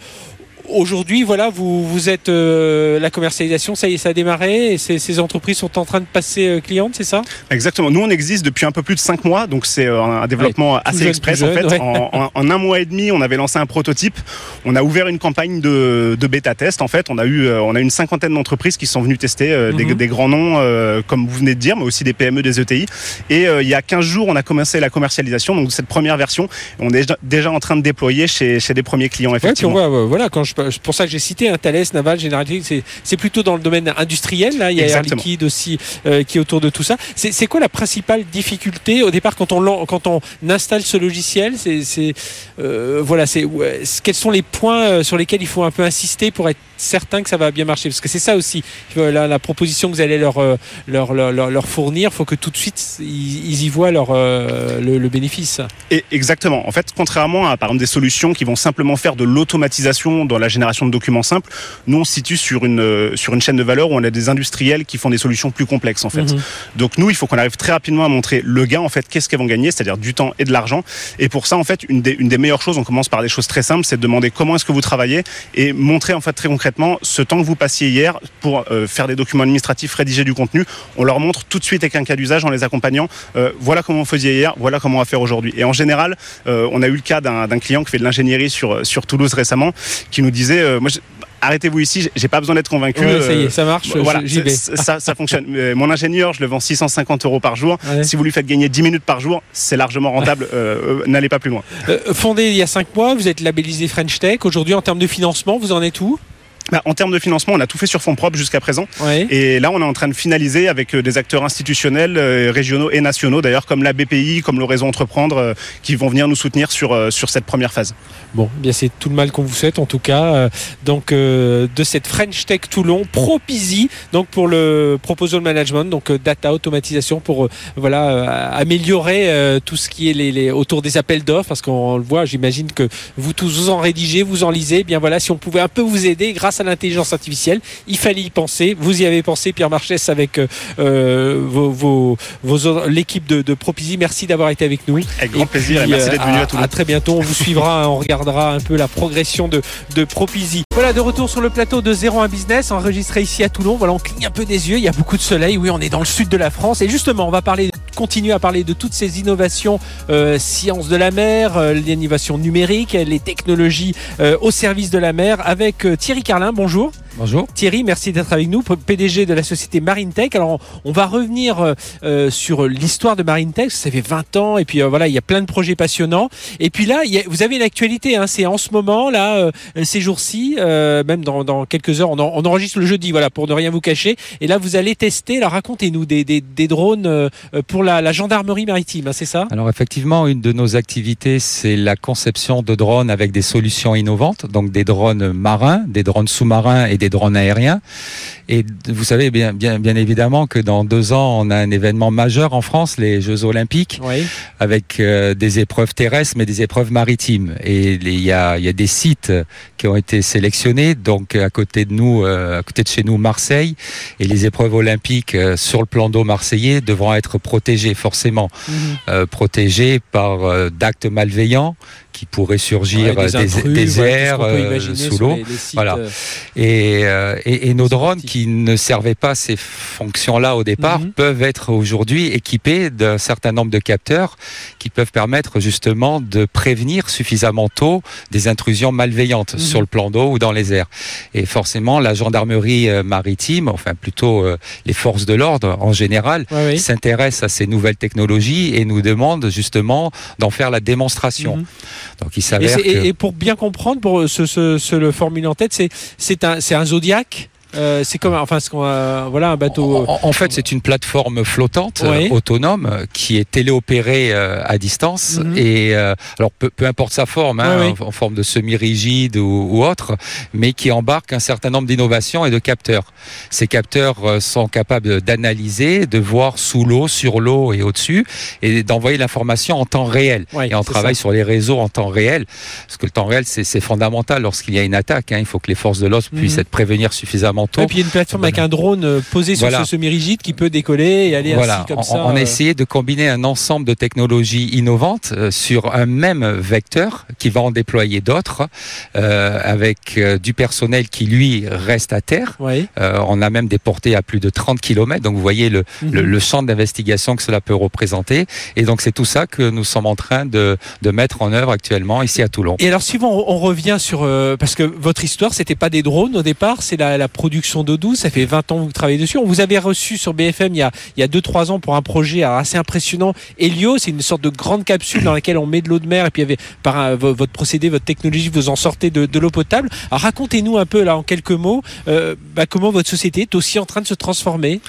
Speaker 1: aujourd'hui, voilà, vous, vous êtes euh, la commercialisation, ça y est, ça a démarré et ces, ces entreprises sont en train de passer euh, clientes, c'est ça?
Speaker 5: Exactement. Nous, on existe depuis un peu plus de 5 mois, donc c'est euh, un développement
Speaker 1: Ouais,
Speaker 5: assez
Speaker 1: jeune,
Speaker 5: express. en fait,
Speaker 1: ouais.
Speaker 5: en, en- en un mois et demi, on avait lancé un prototype. On a ouvert une campagne de, de bêta test. En fait, on a eu, euh, on a une cinquantaine d'entreprises qui sont venues tester euh, des,
Speaker 1: Mhm.
Speaker 5: des grands noms, euh, comme vous venez de dire, mais aussi des PME, des ETI. Et euh, il y a 15 jours, on a commencé la commercialisation. Donc cette première version, on est déjà, en train de déployer chez, chez des premiers clients.
Speaker 1: Ouais, puis on
Speaker 5: Effectivement.
Speaker 1: voit, voilà, quand je, c'est pour ça que j'ai cité un Thales, Naval, General Electric, c'est, plutôt dans le domaine industriel. Là, il y a Air
Speaker 5: Exactement.
Speaker 1: Liquide aussi euh, qui est autour de tout ça. C'est, quoi la principale difficulté au départ quand on lan- quand on installe ce logiciel? C'est, euh, voilà, c'est ouais, c'est- quels sont les points euh, sur lesquels il faut un peu insister pour être certain que ça va bien marcher? Parce que c'est ça aussi, la, la proposition que vous allez leur leur, leur, leur, leur fournir, faut que tout de suite ils, ils y voient leur euh, le, le bénéfice.
Speaker 5: Et exactement. En fait, contrairement à par exemple des solutions qui vont simplement faire de l'automatisation dans la génération de documents simples, nous on se situe sur une euh, sur une chaîne de valeur où on a des industriels qui font des solutions plus complexes en fait.
Speaker 1: Mhm.
Speaker 5: Donc nous, il faut qu'on arrive très rapidement à montrer le gain en fait, qu'est-ce qu'elles vont gagner, c'est-à-dire du temps et de l'argent. Et pour ça, en fait, une des, une des meilleures choses, on commence par des choses très simples, c'est de demander comment est-ce que vous travaillez et montrer en fait très concrètement ce temps que vous passiez hier pour euh, faire des documents administratifs, rédiger du contenu. On leur montre tout de suite avec un cas d'usage en les accompagnant. euh, voilà comment on faisait hier, voilà comment on va faire aujourd'hui. Et en général, euh, on a eu le cas d'un d'un client qui fait de l'ingénierie sur sur Toulouse récemment, qui nous disait, euh, moi. Arrêtez-vous ici, j'ai- pas besoin d'être convaincu.
Speaker 1: Ouais, ça y est,
Speaker 5: euh,
Speaker 1: ça marche.
Speaker 5: voilà,
Speaker 1: j'y vais.
Speaker 5: c'est- ça, ça fonctionne. Euh, Mon ingénieur, je le vends 650 euros par jour.
Speaker 1: Ouais.
Speaker 5: Si vous lui faites gagner 10 minutes par jour, c'est largement rentable. Euh, euh, N'allez pas plus loin.
Speaker 1: Euh, fondé il y a 5 mois, vous êtes labellisé French Tech. Aujourd'hui, en termes de financement, vous en êtes où?
Speaker 5: Bah, en termes de financement, on a tout fait sur fonds propres jusqu'à présent. Et là, on est en train de finaliser avec euh, des acteurs institutionnels, euh, régionaux et nationaux, d'ailleurs, comme la BPI, comme le réseau Entreprendre, euh, qui vont venir nous soutenir sur, euh, sur cette première phase.
Speaker 1: Bon, eh bien c'est tout le mal qu'on vous souhaite en tout cas. Donc de cette French Tech Toulon, Propizy, donc pour le proposal management, donc data automatisation pour voilà améliorer tout ce qui est les, les- autour des appels d'offres, parce qu'on le voit, j'imagine que vous tous vous en rédigez, vous en lisez. Eh bien voilà, si on pouvait un peu vous aider grâce à l'intelligence artificielle, il fallait y penser. Vous y avez pensé, Pierre Marchès, avec euh, euh, vos, vos, vos- l'équipe de, de Propizy. Merci d'avoir été avec nous.
Speaker 5: Avec grand
Speaker 1: Et
Speaker 5: plaisir et merci
Speaker 1: euh,
Speaker 5: d'être venu à Toulouse.
Speaker 1: À très bientôt. On vous suivra. hein, on regardera un peu la progression de, de Propizy. Voilà, de retour sur le plateau de 01 Business, enregistré ici à Toulon. Voilà, on cligne un peu des yeux. Il y a beaucoup de soleil. Oui, on est dans le sud de la France. Et justement, on va parler, continuer à parler de toutes ces innovations, euh, sciences de la mer, euh, l'innovation numérique, les technologies euh, au service de la mer avec euh, Thierry Bonjour.
Speaker 6: Bonjour.
Speaker 1: Thierry, merci d'être avec nous, PDG de la société MarineTech. Alors, on va revenir euh, euh, sur l'histoire de MarineTech. Ça fait 20 ans et puis euh, voilà, il y a plein de projets passionnants. Et puis là, il y a- vous avez une actualité. Hein, c'est en ce moment là, euh, ces jours-ci, euh, même dans, dans quelques heures, on, en- on enregistre le jeudi, voilà, pour ne rien vous cacher. Et là, vous allez tester. Alors, racontez-nous des, des, des drones pour la, la gendarmerie maritime, hein, c'est ça?
Speaker 6: Alors effectivement, une de nos activités, c'est la conception de drones avec des solutions innovantes, donc des drones marins, des drones sous-marins et des drones aériens. Et vous savez bien, bien, bien évidemment que dans deux ans, on a un événement majeur en France, les Jeux Olympiques,
Speaker 1: Oui.
Speaker 6: avec euh, des épreuves terrestres, mais des épreuves maritimes. Et il y a, y a des sites qui ont été sélectionnés, donc à côté de nous, euh, à côté de chez nous, Marseille, et les épreuves olympiques euh, sur le plan d'eau marseillais devront être protégées forcément euh, protégés par d'actes malveillants qui pourraient surgir
Speaker 1: Ouais,
Speaker 6: des,
Speaker 1: intrus,
Speaker 6: airs euh, sous l'eau. Voilà.
Speaker 1: euh,
Speaker 6: Et, euh, et, et nos drones qui ne servaient pas ces fonctions-là au départ
Speaker 1: Mhm.
Speaker 6: peuvent être aujourd'hui équipés d'un certain nombre de capteurs qui peuvent permettre justement de prévenir suffisamment tôt des intrusions malveillantes
Speaker 1: Mhm.
Speaker 6: sur le plan d'eau ou dans les airs. Et forcément, la gendarmerie maritime, enfin plutôt les forces de l'ordre en général,
Speaker 1: ouais, oui.
Speaker 6: s'intéressent à ces nouvelles technologies et nous demandent justement d'en faire la démonstration.
Speaker 1: Mhm.
Speaker 6: Donc il
Speaker 1: Et,
Speaker 6: s'avère que...
Speaker 1: et- pour bien comprendre, pour ce- le formule en tête, c'est c'est un c'est un Zodiac. Euh, c'est comme enfin ce qu'on a- voilà un bateau.
Speaker 6: En, en fait, c'est une plateforme flottante,
Speaker 1: Oui.
Speaker 6: euh, autonome, euh, qui est téléopérée euh, à distance.
Speaker 1: Mhm.
Speaker 6: Et euh, alors, peu, peu importe sa forme, hein,
Speaker 1: Oui, oui.
Speaker 6: En, en forme de semi-rigide ou, ou autre, mais qui embarque un certain nombre d'innovations et de capteurs. Ces capteurs euh, sont capables d'analyser, de voir sous l'eau, sur l'eau et au-dessus, et d'envoyer l'information en temps réel. Et on travaille
Speaker 1: ça.
Speaker 6: sur les réseaux en temps réel, parce que le temps réel, c'est fondamental lorsqu'il y a une attaque. hein. Il faut que les forces de l'ordre puissent
Speaker 1: Mhm.
Speaker 6: être prévenir suffisamment fondamentaux.
Speaker 1: Et puis une plateforme avec un drone euh, posé sur
Speaker 6: Voilà.
Speaker 1: ce semi-rigide qui peut décoller et aller
Speaker 6: Voilà,
Speaker 1: ainsi comme
Speaker 6: on,
Speaker 1: ça.
Speaker 6: on a
Speaker 1: euh,
Speaker 6: essayé de combiner un ensemble de technologies innovantes euh, sur un même vecteur qui va en déployer d'autres, euh, avec du personnel qui lui reste à terre. Euh, on a même des portées à plus de 30 km, donc vous voyez le, le,
Speaker 1: Mhm.
Speaker 6: le champ d'investigation que cela peut représenter. Et donc c'est tout ça que nous sommes en train de, de mettre en œuvre actuellement ici à Toulon.
Speaker 1: Et alors, si on, on revient sur. euh, parce que votre histoire, c'était pas des drones au départ, c'est la, la production d'eau douce. Ça fait 20 ans que vous travaillez dessus. On vous avait reçu sur BFM il y a, il y a 2-3 ans pour un projet assez impressionnant. Helio, c'est une sorte de grande capsule dans laquelle on met de l'eau de mer et puis par votre procédé, votre technologie, vous en sortez de, de l'eau potable. Alors, racontez-nous un peu, là, en quelques mots, euh, bah, comment votre société est aussi en train de se transformer?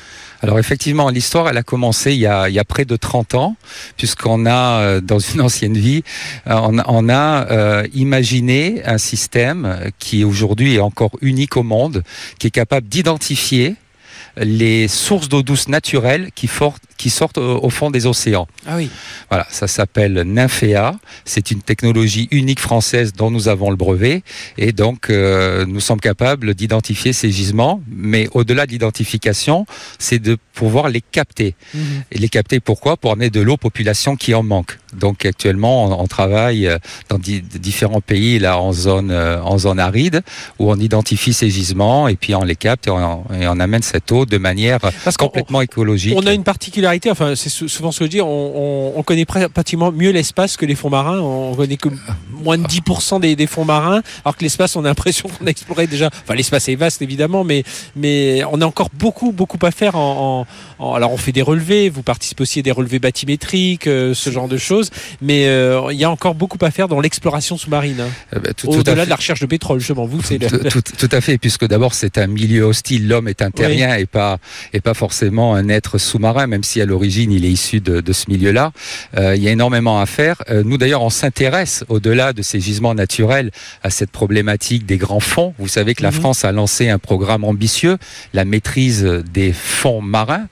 Speaker 6: Alors effectivement, l'histoire, elle a commencé il y a, près de 30 ans, puisqu'on a, euh, dans une ancienne vie, euh, on, a- euh, imaginé un système qui aujourd'hui est encore unique au monde, qui est capable d'identifier les sources d'eau douce naturelles qui, for- qui sortent au, fond des océans.
Speaker 1: Ah oui.
Speaker 6: Voilà, ça s'appelle Nymphéa. C'est une technologie unique française dont nous avons le brevet. Et donc, euh, nous sommes capables d'identifier ces gisements. Mais au-delà de l'identification, c'est de pouvoir les capter. Et les capter pourquoi? Pour amener de l'eau aux populations qui en manquent. Donc actuellement, on, on travaille euh, dans di- différents pays là en zone euh, en zone aride où on identifie ces gisements et puis on les capte et on, et on amène cette eau de manière
Speaker 1: Parce
Speaker 6: complètement écologique.
Speaker 1: On a une particularité, enfin c'est sou- souvent ce que je dis, on, on, on connaît pr- pratiquement mieux l'espace que les fonds marins, on connaît que moins de 10% des, des fonds marins, alors que l'espace on a l'impression qu'on a exploré déjà, enfin l'espace est vaste évidemment, mais, mais on a encore beaucoup beaucoup à faire en, en- en- alors on fait des relevés, vous participez aussi à des relevés bathymétriques, euh, ce genre de choses, mais euh, il y a encore beaucoup à faire dans l'exploration sous-marine, hein.
Speaker 6: Tout- tout à
Speaker 1: au-delà de la recherche de pétrole vous le-
Speaker 6: Tout, tout- tout à fait, puisque d'abord c'est un milieu hostile. L'homme est un terrien et pas et pas forcément un être sous-marin, même si à l'origine il est issu de, de ce milieu-là. Euh, il y a énormément à faire. Euh, nous d'ailleurs, on s'intéresse au-delà de ces gisements naturels à cette problématique des grands fonds. Vous savez que la
Speaker 1: Mhm.
Speaker 6: France a lancé un programme ambitieux, la maîtrise des fonds marins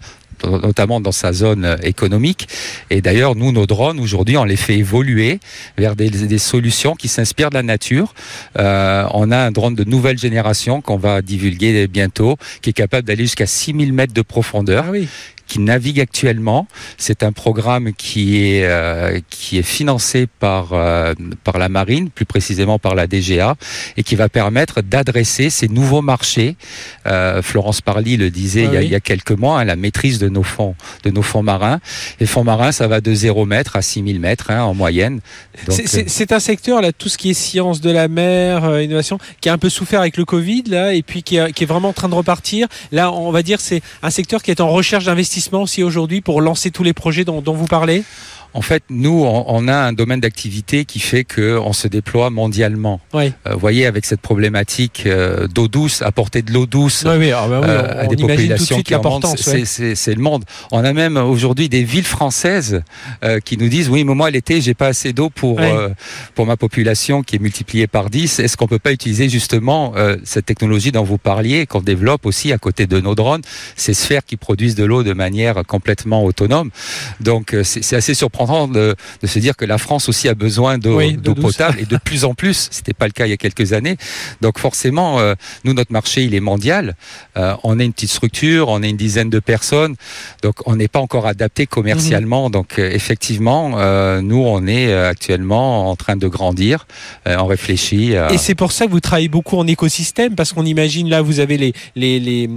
Speaker 6: notamment dans sa zone euh, économique. Et d'ailleurs, nous, nos drones, aujourd'hui, on les fait évoluer vers des, des solutions qui s'inspirent de la nature. Euh, on a un drone de nouvelle génération qu'on va divulguer bientôt, qui est capable d'aller jusqu'à 6000 mètres de profondeur
Speaker 1: Ah oui.
Speaker 6: Qui navigue actuellement. C'est un programme qui est euh, qui est financé par euh, par la marine, plus précisément par la DGA, et qui va permettre d'adresser ces nouveaux marchés. Euh, Florence Parly le disait
Speaker 1: Ah
Speaker 6: il, y a,
Speaker 1: oui.
Speaker 6: il y a quelques mois, hein, la maîtrise de nos fonds de nos fonds marins. Les fonds marins, ça va de 0 mètre à 6000 mètres hein, en moyenne.
Speaker 1: C'est- un secteur là, tout ce qui est science de la mer, innovation, qui a un peu souffert avec le Covid là, et puis qui, est- qui est vraiment en train de repartir. Là, on va dire c'est un secteur qui est en recherche d'investissement aussi aujourd'hui pour lancer tous les projets dont, dont vous parlez?
Speaker 6: En fait, nous, on, on a un domaine d'activité qui fait que on se déploie mondialement.
Speaker 1: Oui.
Speaker 6: Euh, vous voyez, avec cette problématique euh, d'eau douce, apporter de l'eau douce
Speaker 1: Oui, oui, ah bah
Speaker 6: euh, à des
Speaker 1: de
Speaker 6: populations
Speaker 1: suite
Speaker 6: qui en manquent, c'est le monde. On a même aujourd'hui des villes françaises euh, qui nous disent oui, mais moi l'été j'ai pas assez d'eau pour euh, pour ma population qui est multipliée par 10. Est-ce qu'on peut pas utiliser justement euh, cette technologie dont vous parliez, qu'on développe aussi à côté de nos drones, ces sphères qui produisent de l'eau de manière complètement autonome? Donc euh, c'est assez surprenant de, de se dire que la France aussi a besoin d'eau
Speaker 1: Oui,
Speaker 6: potable et de plus en plus. C'était pas le cas il y a quelques années. Donc forcément, euh, nous notre marché il est mondial. Euh, on est une petite structure, on est une dizaine de personnes, donc on n'est pas encore adapté commercialement. Donc euh, effectivement, nous on est actuellement en train de grandir. On réfléchit. à-
Speaker 1: Et c'est pour ça que vous travaillez beaucoup en écosystème, parce qu'on imagine là, vous avez les, les, les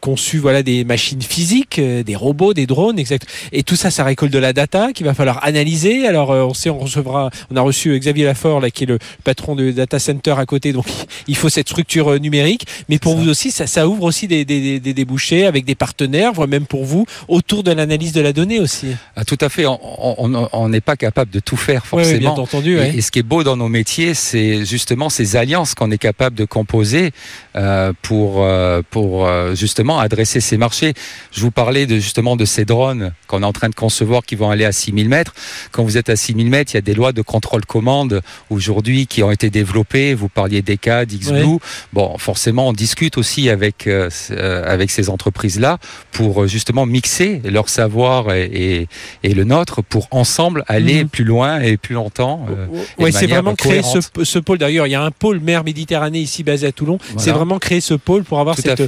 Speaker 1: conçus voilà des machines physiques, des robots, des drones, exact. Et tout ça, ça récolte de la data qu'il va falloir analyser. Alors, euh, on sait, on recevra, on a reçu euh, Xavier Lafort là, qui est le patron de data center à côté, donc il faut cette structure euh, numérique. Mais pour vous aussi, ça, ça ouvre aussi des, des, des débouchés avec des partenaires, voire même pour vous, autour de l'analyse de la donnée aussi.
Speaker 6: Ah, tout à fait. On- n'est pas capable de tout faire
Speaker 1: Oui,
Speaker 6: forcément.
Speaker 1: bien entendu.
Speaker 6: Et- ce qui est beau dans nos métiers, c'est justement ces alliances qu'on est capable de composer euh, pour euh, pour euh, justement adresser ces marchés. Je vous parlais de justement de ces drones qu'on est en train de concevoir qui vont aller à 6000 mètres. Quand vous êtes à 6000 mètres, il y a des lois de contrôle commande aujourd'hui qui ont été développées. Vous parliez d'ECA, d'XBlue. Bon, forcément, on discute aussi avec euh, euh, avec ces entreprises-là pour euh, justement mixer leur savoir et, et, et le nôtre pour ensemble aller
Speaker 1: Mhm.
Speaker 6: plus loin et plus longtemps. euh, de
Speaker 1: c'est vraiment créer ce, pôle. D'ailleurs, il y a un pôle mer Méditerranée ici basé à Toulon.
Speaker 6: Voilà.
Speaker 1: C'est vraiment créer ce pôle pour avoir
Speaker 6: Tout
Speaker 1: cette,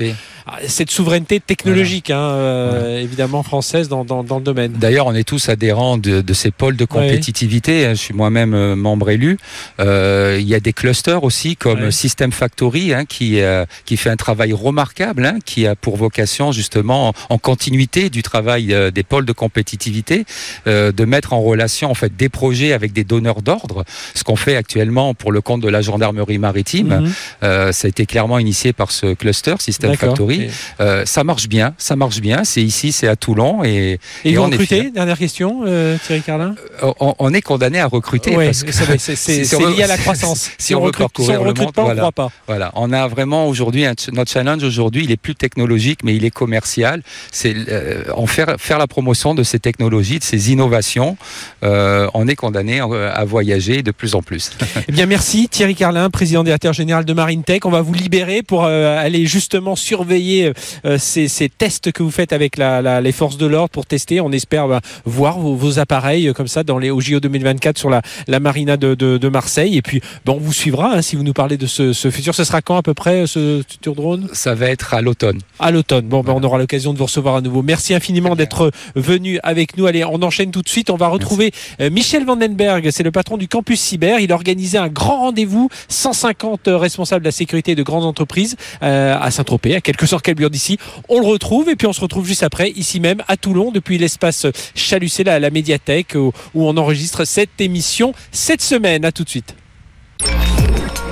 Speaker 1: cette souveraineté technologique, hein, euh, évidemment française dans, dans, dans le domaine.
Speaker 6: D'ailleurs, on est tous adhérents de, de ces pôles de compétitivité. Je suis moi-même euh, membre élu. Euh, il y a des clusters aussi comme
Speaker 1: Ouais.
Speaker 6: System Factory hein, qui euh, qui fait un travail remarquable, hein, qui a pour vocation justement en continuité du travail euh, des pôles de compétitivité euh, de mettre en relation en fait des projets avec des donneurs d'ordre. Ce qu'on fait actuellement pour le compte de la gendarmerie maritime,
Speaker 1: Mhm.
Speaker 6: euh, ça a été clairement initié par ce cluster System. Factory. Euh, ça marche bien, ça marche bien. C'est ici, c'est à Toulon et
Speaker 1: et
Speaker 6: Et
Speaker 1: vous
Speaker 6: on
Speaker 1: recrutez. Dernière question, euh, Thierry Carlin?
Speaker 6: on, on est condamné à recruter
Speaker 1: Ouais,
Speaker 6: parce que
Speaker 1: c'est
Speaker 6: si on
Speaker 1: lié à la croissance.
Speaker 6: si on
Speaker 1: recrute, si on recrute
Speaker 6: monde,
Speaker 1: pas, on
Speaker 6: voilà.
Speaker 1: croit pas.
Speaker 6: voilà, on a vraiment aujourd'hui notre challenge aujourd'hui, il est plus technologique, mais il est commercial. C'est euh, en faire faire la promotion de ces technologies, de ces innovations. Euh, on est condamné euh, à voyager de plus en plus.
Speaker 1: Eh bien, merci Thierry Carlin, président directeur général de Marine Tech. On va vous libérer pour euh, aller justement surveiller euh, ces, ces tests que vous faites avec la, la- les forces de l'ordre pour tester. On espère bah, voir vos, vos appareils euh, comme ça dans les au JO 2024 sur la, la marina de, de- de Marseille. Et puis, bon, on vous suivra hein, si vous nous parlez de ce, ce futur. Ce sera quand à peu près ce futur drone?
Speaker 6: Ça va être à l'automne.
Speaker 1: à l'automne. Bon, ben, on aura l'occasion de vous recevoir à nouveau. Merci infiniment d'être venu avec nous. Allez, on enchaîne tout de suite. On va retrouver euh, Michel Vandenberg. C'est le patron du campus cyber. Il a organisé un grand rendez-vous. 150 responsables de la sécurité de grandes entreprises euh, à Saint-Tropez, à quelques heures quelques d'ici. On le retrouve et puis on se retrouve juste après, ici même, à Toulon, depuis l'espace Chalucé, la, la médiathèque, où, où on enregistre cette émission cette semaine. À tout de suite.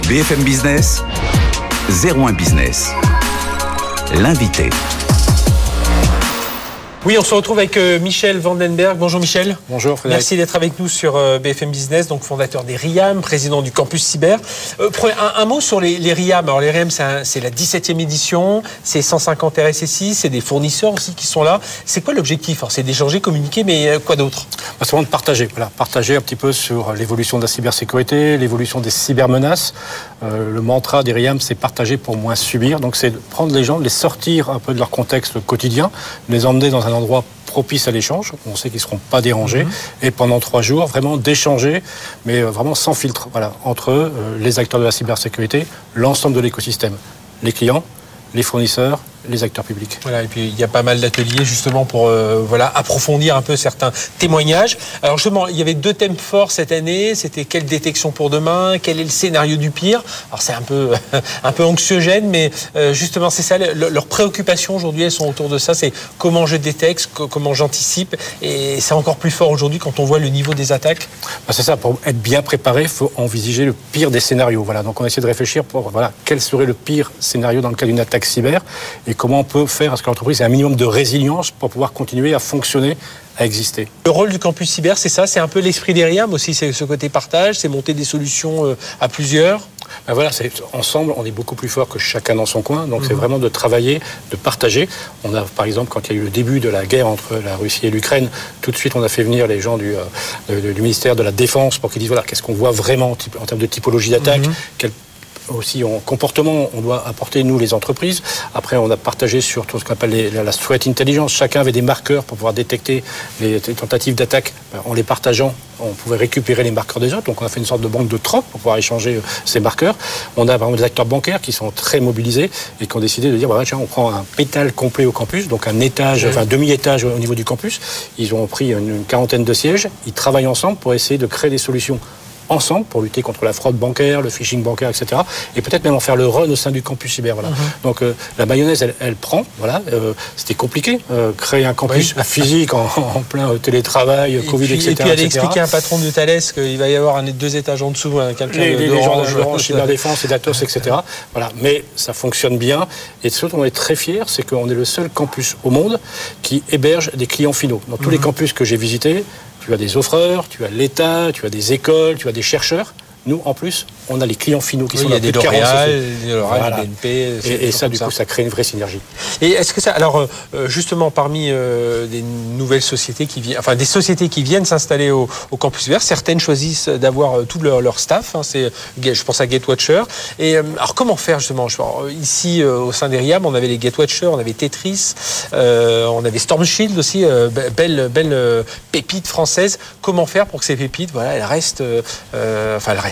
Speaker 2: BFM Business, 01 Business. L'invité.
Speaker 1: Oui, on se retrouve avec euh, Michel Vandenberg. Bonjour Michel.
Speaker 7: Bonjour Frédéric.
Speaker 1: Merci d'être avec nous sur euh, BFM Business, donc fondateur des RIAM, président du campus cyber. Euh, un, un mot sur les, les RIAM. Alors les RIAM, c'est la 17e édition, c'est 150 RSSI, c'est des fournisseurs aussi qui sont là. C'est quoi l'objectif? C'est d'échanger, communiquer, mais euh, quoi d'autre?
Speaker 7: Bah, C'est vraiment de partager, voilà, partager un petit peu sur l'évolution de la cybersécurité, l'évolution des cybermenaces. Euh, le mantra des RIAM, c'est partager pour moins subir. Donc c'est de prendre les gens, de les sortir un peu de leur contexte quotidien, les emmener dans un endroit propice à l'échange. On sait qu'ils ne seront pas dérangés. Et pendant trois jours, vraiment d'échanger, mais euh, vraiment sans filtre, voilà, entre euh, les acteurs de la cybersécurité, l'ensemble de l'écosystème, les clients, les fournisseurs, les acteurs publics.
Speaker 1: Voilà, et puis il y a pas mal d'ateliers justement pour euh, voilà approfondir un peu certains témoignages. Alors justement, il y avait deux thèmes forts cette année. C'était quelle détection pour demain, quel est le scénario du pire? Alors c'est un peu un peu anxiogène, mais euh, justement c'est ça le- leurs préoccupations aujourd'hui. Elles sont autour de ça. C'est comment je détecte, co- comment j'anticipe, et c'est encore plus fort aujourd'hui quand on voit le niveau des attaques.
Speaker 7: Bah, c'est ça, pour être bien préparé, il faut envisager le pire des scénarios. Voilà, donc on essaie de réfléchir pour voilà, quel serait le pire scénario dans le cas d'une attaque cyber et comment on peut faire à ce que l'entreprise ait un minimum de résilience pour pouvoir continuer à fonctionner, à exister?
Speaker 1: Le rôle du campus cyber, c'est ça, c'est un peu l'esprit des RIAM aussi, c'est ce côté partage, c'est monter des solutions euh, à plusieurs.
Speaker 7: Ben voilà, c'est ensemble, on est beaucoup plus fort que chacun dans son coin. Donc c'est vraiment de travailler, de partager. On a, par exemple, quand il y a eu le début de la guerre entre la Russie et l'Ukraine, tout de suite on a fait venir les gens du, euh, du ministère de la Défense pour qu'ils disent voilà, qu'est-ce qu'on voit vraiment en, termes de typologie d'attaque, quel aussi en comportement, on doit apporter, nous, les entreprises. Après, on a partagé sur tout ce qu'on appelle les- la threat intelligence. Chacun avait des marqueurs pour pouvoir détecter les les tentatives d'attaque. Ben, En les partageant, on pouvait récupérer les marqueurs des autres. Donc, on a fait une sorte de banque de troc pour pouvoir échanger euh, ces marqueurs. On a, par exemple, des acteurs bancaires qui sont très mobilisés et qui ont décidé de dire, tiens, on prend un pétale complet au campus, donc un étage, enfin, un demi-étage au niveau du campus. Ils ont pris une quarantaine de sièges. Ils travaillent ensemble pour essayer de créer des solutions ensemble pour lutter contre la fraude bancaire, le phishing bancaire, etc. Et peut-être même en faire le run au sein du campus cyber. Voilà. Donc euh, la mayonnaise, elle, elle prend. Voilà. Euh, C'était compliqué. euh, créer un campus physique en, en plein télétravail,
Speaker 1: Et
Speaker 7: Covid,
Speaker 1: puis,
Speaker 7: etc.
Speaker 1: et puis aller
Speaker 7: etc.
Speaker 1: expliquer à un patron de Thales qu'il va y avoir un, deux étages en dessous, hein, quelqu'un de-
Speaker 7: les, gens
Speaker 1: d'Orange,
Speaker 7: Cyberdéfense et d'Atos, etc. Voilà. Mais ça fonctionne bien. Et ce dont on est très fiers, c'est qu'on est le seul campus au monde qui héberge des clients finaux. Dans tous les campus que j'ai visités, tu as des offreurs, tu as l'État, tu as des écoles, tu as des chercheurs. Nous, en plus, on a les clients finaux qui
Speaker 1: Oui,
Speaker 7: sont
Speaker 1: il y
Speaker 7: là.
Speaker 1: a des
Speaker 7: plus de 40
Speaker 1: L'Oréal,
Speaker 7: Voilà.
Speaker 1: des BNP.
Speaker 7: Et, et ça, du coup, ça crée une vraie synergie.
Speaker 1: Et est-ce que ça, alors euh, justement parmi euh, des nouvelles sociétés qui viennent, enfin des sociétés qui viennent s'installer au, au campus vert, certaines choisissent d'avoir euh, tout leur, leur staff. hein, c'est, je pense à Gatewatcher. Et euh, alors comment faire justement alors, Ici euh, au sein des RIAM, on avait les Gatewatcher, on avait Tetris, euh, on avait Storm Shield aussi, euh, be- belle belle euh, pépite française. Comment faire pour que ces pépites, voilà, elles restent, euh, euh, enfin elles restent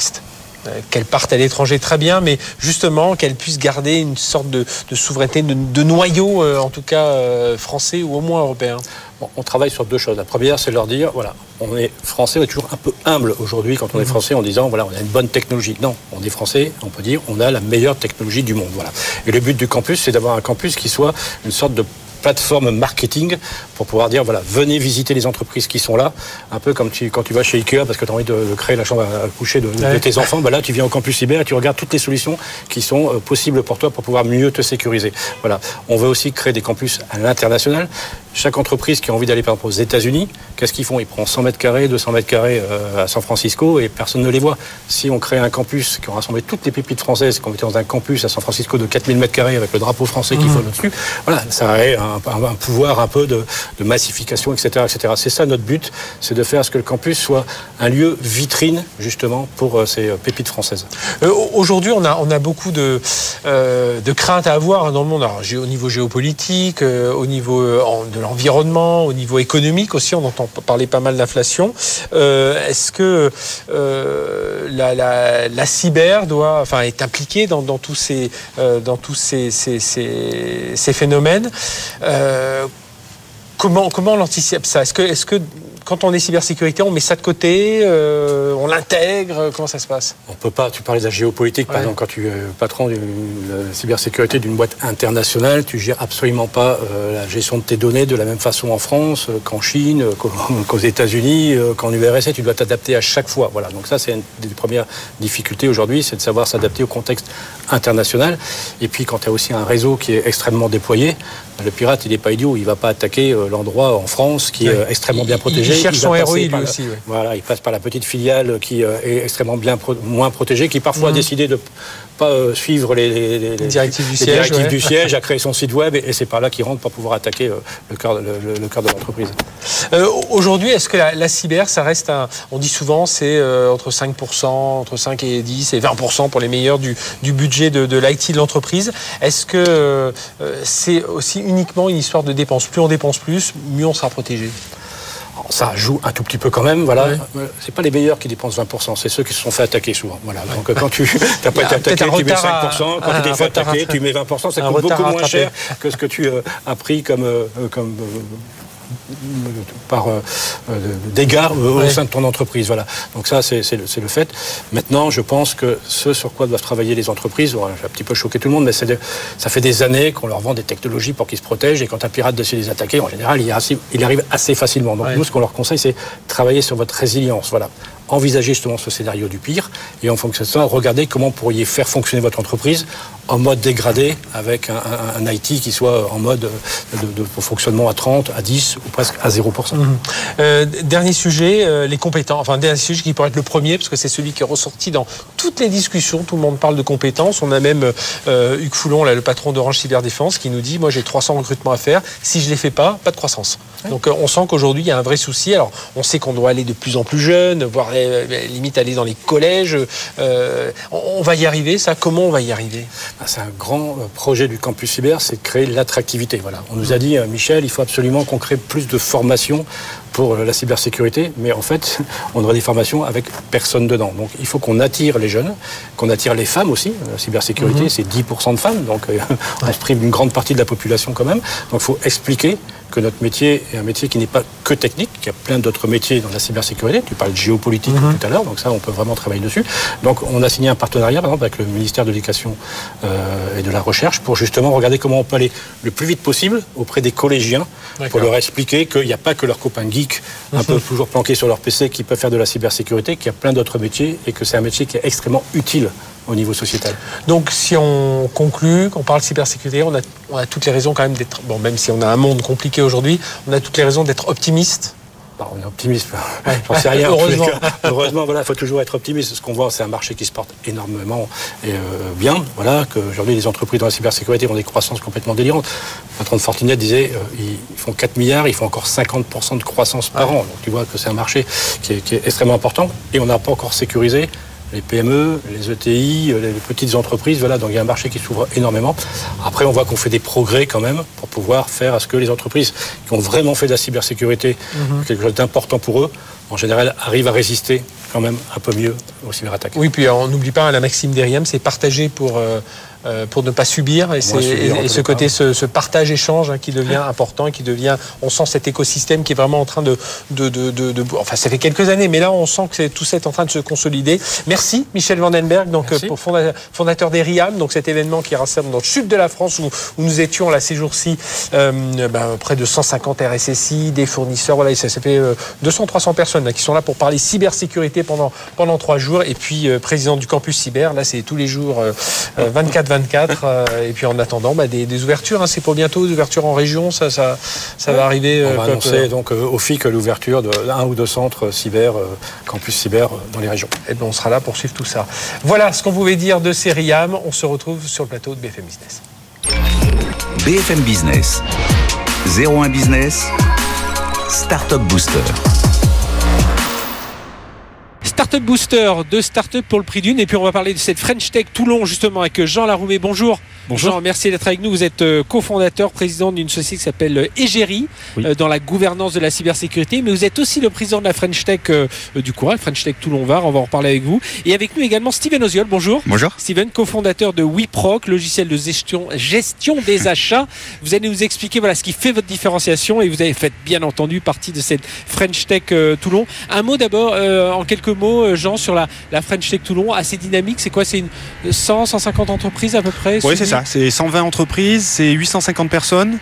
Speaker 1: euh, qu'elles partent à l'étranger très bien, mais justement qu'elles puissent garder une sorte de, de souveraineté, de, de noyau, euh, en tout cas euh, français ou au moins européen.
Speaker 7: Bon, on travaille sur deux choses. La première, c'est de leur dire, voilà, on est français, on est toujours un peu humble aujourd'hui quand on est français en disant, voilà, on a une bonne technologie. Non, on est français, on peut dire, on a la meilleure technologie du monde. Voilà. Et le but du campus, c'est d'avoir un campus qui soit une sorte de plateforme marketing pour pouvoir dire voilà venez visiter les entreprises qui sont là. Un peu comme tu, quand tu vas chez Ikea parce que tu as envie de, de créer la chambre à coucher de, tes enfants bah là tu viens au campus cyber et tu regardes toutes les solutions qui sont euh, possibles pour toi pour pouvoir mieux te sécuriser. Voilà. On veut aussi créer des campus à l'international. Chaque entreprise qui a envie d'aller par exemple aux États-Unis qu'est-ce qu'ils font? Ils prennent 100 mètres carrés 200 mètres carrés euh, à San Francisco et personne ne les voit. Si on crée un campus qui rassemblé toutes les pépites françaises qu'on mettait dans un campus à San Francisco de 4000 mètres carrés avec le drapeau français qui flotte au-dessus voilà ça aurait un, un- pouvoir un peu de, massification etc etc c'est ça notre but c'est de faire ce que le campus soit un lieu vitrine justement pour euh, ces euh, pépites françaises.
Speaker 1: Euh, Aujourd'hui, on a, on a beaucoup de, de craintes à avoir hein, dans le monde, au niveau géopolitique, au niveau de l'environnement, au niveau économique aussi, on entend parler pas mal d'inflation. Est-ce que la, la- cyber doit, enfin, est impliquée dans, dans tous ces, dans tous ces, ces, ces- phénomènes? Comment, comment on anticipe ça? Est-ce que, est que quand on est cybersécurité, on met ça de côté, euh, on l'intègre Comment ça se passe?
Speaker 7: On peut pas, tu parlais de la géopolitique, par exemple, quand tu es patron de la cybersécurité d'une boîte internationale, tu gères absolument pas euh, la gestion de tes données de la même façon en France euh, qu'en Chine, qu'au- qu'aux États-Unis, qu'en URSS. Tu dois t'adapter à chaque fois. Voilà. Donc ça, c'est une des premières difficultés aujourd'hui, c'est de savoir s'adapter au contexte international. Et puis, quand tu as aussi un réseau qui est extrêmement déployé, le pirate, il n'est pas idiot. Il va pas attaquer l'endroit en France qui est extrêmement bien protégé.
Speaker 1: Il cherche son ROI, lui
Speaker 7: la-
Speaker 1: aussi, ouais.
Speaker 7: voilà, il passe par la petite filiale qui euh, est extrêmement bien pro- moins protégée, qui parfois
Speaker 1: Mhm.
Speaker 7: a décidé de pas euh, suivre les, les- les- les-
Speaker 1: directives du
Speaker 7: les
Speaker 1: siège,
Speaker 7: directives
Speaker 1: ouais.
Speaker 7: du siège, a créé son site web et, et c'est par là qu'il rentre pour pouvoir attaquer euh, le cœur de- le, le- le cœur de l'entreprise.
Speaker 1: Euh, Aujourd'hui, est-ce que la, la cyber, ça reste un. On dit souvent, c'est euh, entre 5%, entre 5 et 10 et 20% pour les meilleurs du, du budget de, de l'IT de l'entreprise. Est-ce que euh, c'est aussi uniquement une histoire de dépenses? Plus on dépense plus, mieux on sera protégé.
Speaker 7: Ça joue un tout petit peu quand même, voilà.
Speaker 1: Ouais.
Speaker 7: C'est pas les meilleurs qui dépensent 20%, c'est ceux qui se sont fait attaquer souvent. Voilà. Donc euh, quand tu n'as pas été attaqué, tu mets 5%.
Speaker 1: retard à-
Speaker 7: Quand tu t'es fait attaquer, tu mets 20%. Ça coûte beaucoup moins cher que ce que tu euh, as pris comme, euh, comme euh, par euh, euh, dégâts euh,
Speaker 1: Ouais.
Speaker 7: au sein de ton entreprise. Voilà. Donc ça, c'est le, fait. Maintenant, je pense que ce sur quoi doivent travailler les entreprises, bon, j'ai un petit peu choqué tout le monde, mais de- ça fait des années qu'on leur vend des technologies pour qu'ils se protègent, et quand un pirate décide de les attaquer, en général, il, assez- arrive assez facilement. Donc
Speaker 1: Ouais.
Speaker 7: nous, ce qu'on leur conseille, c'est travailler sur votre résilience. Voilà. Envisagez justement ce scénario du pire, et en fonction de ça, regardez comment vous pourriez faire fonctionner votre entreprise en mode dégradé, avec un, un- un IT qui soit en mode de, de- de fonctionnement à 30, à 10 ou presque à 0%.
Speaker 1: Euh, dernier sujet, euh, les compétences. Enfin, dernier sujet qui pourrait être le premier, parce que c'est celui qui est ressorti dans toutes les discussions. Tout le monde parle de compétences. On a même euh, Hugues Foulon, là, le patron d'Orange Cyberdéfense, qui nous dit Moi, j'ai 300 recrutements à faire. Si je ne les fais pas, pas de croissance. Donc, euh, on sent qu'aujourd'hui, il y a un vrai souci. Alors, on sait qu'on doit aller de plus en plus jeune, voire euh, limite aller dans les collèges. Euh, on, va y arriver, ça? Comment on va y arriver?
Speaker 7: Ah, C'est un grand euh, projet du campus cyber, c'est de créer l'attractivité. Voilà. On nous a dit, euh, Michel, il faut absolument qu'on crée plus de formations pour euh, la cybersécurité, mais en fait, on aurait des formations avec personne dedans. Donc il faut qu'on attire les jeunes, qu'on attire les femmes aussi. La cybersécurité, c'est 10% de femmes, donc euh, on se prive d'une grande partie de la population quand même. Donc il faut expliquer que notre métier est un métier qui n'est pas que technique, qu'il y a plein d'autres métiers dans la cybersécurité. Tu parles de géopolitique tout à l'heure, donc ça, on peut vraiment travailler dessus. Donc on a signé un partenariat, par exemple, avec le ministère de l'Éducation euh, et de la Recherche pour justement regarder comment on peut aller le plus vite possible auprès des collégiens pour leur expliquer qu'il n'y a pas que leurs copains geeks, un peu toujours planqués sur leur PC, qui peuvent faire de la cybersécurité, qu'il y a plein d'autres métiers et que c'est un métier qui est extrêmement utile au niveau sociétal.
Speaker 1: Donc, si on conclut, qu'on parle cybersécurité, on a, on a toutes les raisons quand même d'être. Bon, même si on a un monde compliqué aujourd'hui, on a toutes les raisons d'être optimiste
Speaker 7: bah, on est optimiste. J'en sais rien.
Speaker 1: Heureusement.
Speaker 7: Heureusement, voilà, il faut toujours être optimiste. Ce qu'on voit, c'est un marché qui se porte énormément et euh, bien. Voilà, qu'aujourd'hui, les entreprises dans la cybersécurité ont des croissances complètement délirantes. Le patron de Fortinet disait, euh, ils font 4 milliards, ils font encore 50% de croissance par an. Donc tu vois que c'est un marché qui est, qui est extrêmement important et on n'a pas encore sécurisé les PME, les ETI, les petites entreprises. Voilà, donc il y a un marché qui s'ouvre énormément. Après, on voit qu'on fait des progrès quand même pour pouvoir faire à ce que les entreprises qui ont vraiment fait de la cybersécurité quelque chose d'important pour eux, en général, arrivent à résister quand même un peu mieux aux cyberattaques.
Speaker 1: Oui, puis on n'oublie pas la maxime d'Eriam, c'est partager pour, euh, euh, pour ne pas subir. Et, c'est-
Speaker 7: subir,
Speaker 1: et- ce côté, ce, ce partage-échange hein, qui devient important et qui devient. On sent cet écosystème qui est vraiment en train de. de, de, de- de- enfin, ça fait quelques années, mais là, on sent que tout ça est en train de se consolider. Merci, Michel Vandenberg, donc, euh, pour fonda- fondateur d'Eriam, donc cet événement qui rassemble dans le sud de la France où, où nous étions là ces jours-ci, euh, ben, près de 150 RSSI, des fournisseurs. Voilà, et ça, ça fait euh, 200-300 personnes là, qui sont là pour parler cybersécurité pendant, pendant trois jours. Et puis, euh, président du campus cyber, là, c'est tous les jours euh, euh, 24-24. euh, et puis, en attendant, bah, des, des ouvertures. hein, c'est pour bientôt, des ouvertures en région. Ça, ça, ça va arriver.
Speaker 7: On
Speaker 1: euh,
Speaker 7: va
Speaker 1: peu à
Speaker 7: annoncer donc euh, au FIC l'ouverture d'un ou deux centres cyber, euh, campus cyber dans les régions.
Speaker 1: Et ben, on sera là pour suivre tout ça. Voilà ce qu'on pouvait dire de Seriam. On se retrouve sur le plateau de BFM Business.
Speaker 2: BFM Business. 01 Business. Startup Booster.
Speaker 1: Startup Booster, deux startups pour le prix d'une. Et puis on va parler de cette French Tech Toulon justement avec Jean Laroumé. Bonjour.
Speaker 8: Bonjour.
Speaker 1: Jean, merci d'être avec nous. Vous êtes euh, cofondateur, président d'une société qui s'appelle euh, Egeri
Speaker 8: Oui.
Speaker 1: euh, dans la gouvernance de la cybersécurité. Mais vous êtes aussi le président de la French Tech du Courant, French Tech Toulon-Var. On va en reparler avec vous. Et avec nous également Steven Oziol. Bonjour.
Speaker 9: Bonjour.
Speaker 1: Steven, cofondateur de WeProc, logiciel de gestion, gestion des achats. Vous allez nous expliquer voilà, ce qui fait votre différenciation et vous avez fait bien entendu partie de cette French Tech Toulon. Un mot d'abord, euh, en quelques mots, euh, Jean, sur la, la French Tech Toulon, assez dynamique. C'est quoi? C'est une 100, 150 entreprises à peu près
Speaker 8: Oui, c'est ça. C'est 120 entreprises, c'est 850 personnes,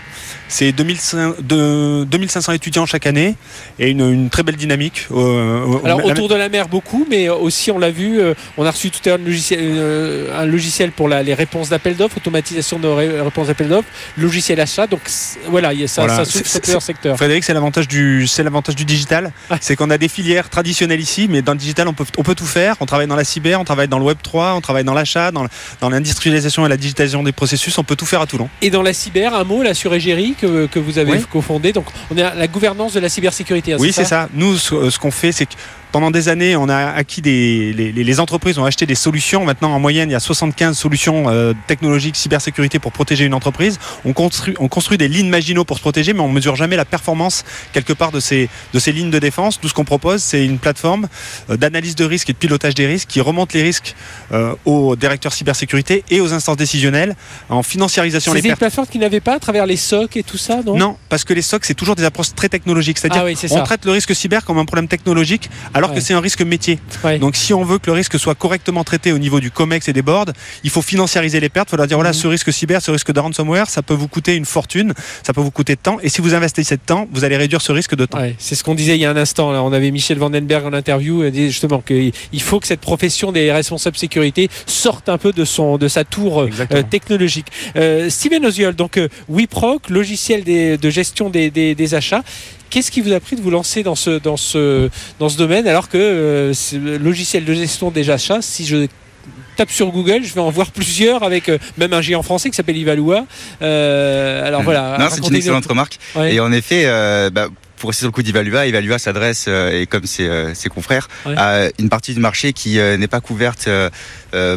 Speaker 8: c'est 2500 de- 2500 étudiants chaque année et une, une très belle dynamique. Euh,
Speaker 1: Alors
Speaker 8: la-
Speaker 1: autour de la mer beaucoup, mais aussi on l'a vu, euh, on a reçu tout à l'heure un logiciel, euh, un logiciel pour la- les réponses d'appel d'offres, automatisation de ré- réponses d'appel d'offres, logiciel achat. Donc voilà, il y a ça,
Speaker 8: Voilà.
Speaker 1: ça sur plusieurs secteurs.
Speaker 8: Frédéric, c'est l'avantage du, c'est l'avantage du digital. C'est qu'on a des filières traditionnelles ici, mais dans le digital, on peut, on peut tout faire. On travaille dans la cyber, on travaille dans le Web 3, on travaille dans l'achat, dans, l'industrialisation et la digitalisation des processus. On peut tout faire à Toulon.
Speaker 1: Et dans la cyber, un mot là sur Egeri que, que vous avez
Speaker 8: Oui.
Speaker 1: cofondé. Donc on est à la gouvernance de la cybersécurité. hein,
Speaker 8: Oui, c'est ça. Nous, ce, ce qu'on fait, c'est que pendant des années, on a acquis des. Les, entreprises ont acheté des solutions. Maintenant, en moyenne, il y a 75 solutions euh, technologiques cybersécurité pour protéger une entreprise. On construit, on construit des lignes Maginot pour se protéger, mais on mesure jamais la performance quelque part de ces, de ces lignes de défense. Tout ce qu'on propose, c'est une plateforme euh, d'analyse de risque et de pilotage des risques qui remonte les risques euh, aux directeurs cybersécurité et aux instances décisionnelles en financiarisation
Speaker 1: C'est une plateforme qui n'avait pas à travers les SOC et tout ça, non?
Speaker 8: Non, parce que les stocks, c'est toujours des approches très technologiques. C'est-à-dire
Speaker 1: Ah oui,
Speaker 8: on traite le risque cyber comme un problème technologique, alors
Speaker 1: Ouais.
Speaker 8: que c'est un risque métier.
Speaker 1: Ouais.
Speaker 8: Donc, si on veut que le risque soit correctement traité au niveau du COMEX et des boards, il faut financiariser les pertes. Il faut leur dire voilà,
Speaker 1: Mhm.
Speaker 8: ce risque cyber, ce risque de ransomware, ça peut vous coûter une fortune, ça peut vous coûter de temps. Et si vous investissez de temps, vous allez réduire ce risque de temps.
Speaker 1: Ouais, c'est ce qu'on disait il y a un instant. Là. On avait Michel Vandenberg en interview, il disait justement qu'il il faut que cette profession des responsables sécurité sorte un peu de, son, de sa tour euh, technologique. Euh, Steven Oziol, donc euh, WeProc, logiciel des- de gestion des, des- des achats. Qu'est-ce qui vous a pris de vous lancer dans ce, dans ce, dans ce domaine alors que euh, ce logiciel de gestion des achats, si je tape sur Google, je vais en voir plusieurs avec euh, même un géant français qui s'appelle Ivalua. Euh, alors voilà.
Speaker 9: Non, c'est une excellente remarque.
Speaker 1: Ouais.
Speaker 9: Et en effet, euh, bah, pour rester sur le coup d'Ivalua, Ivalua s'adresse, et comme ses, ses confrères,
Speaker 1: Ouais.
Speaker 9: à une partie du marché qui n'est pas couverte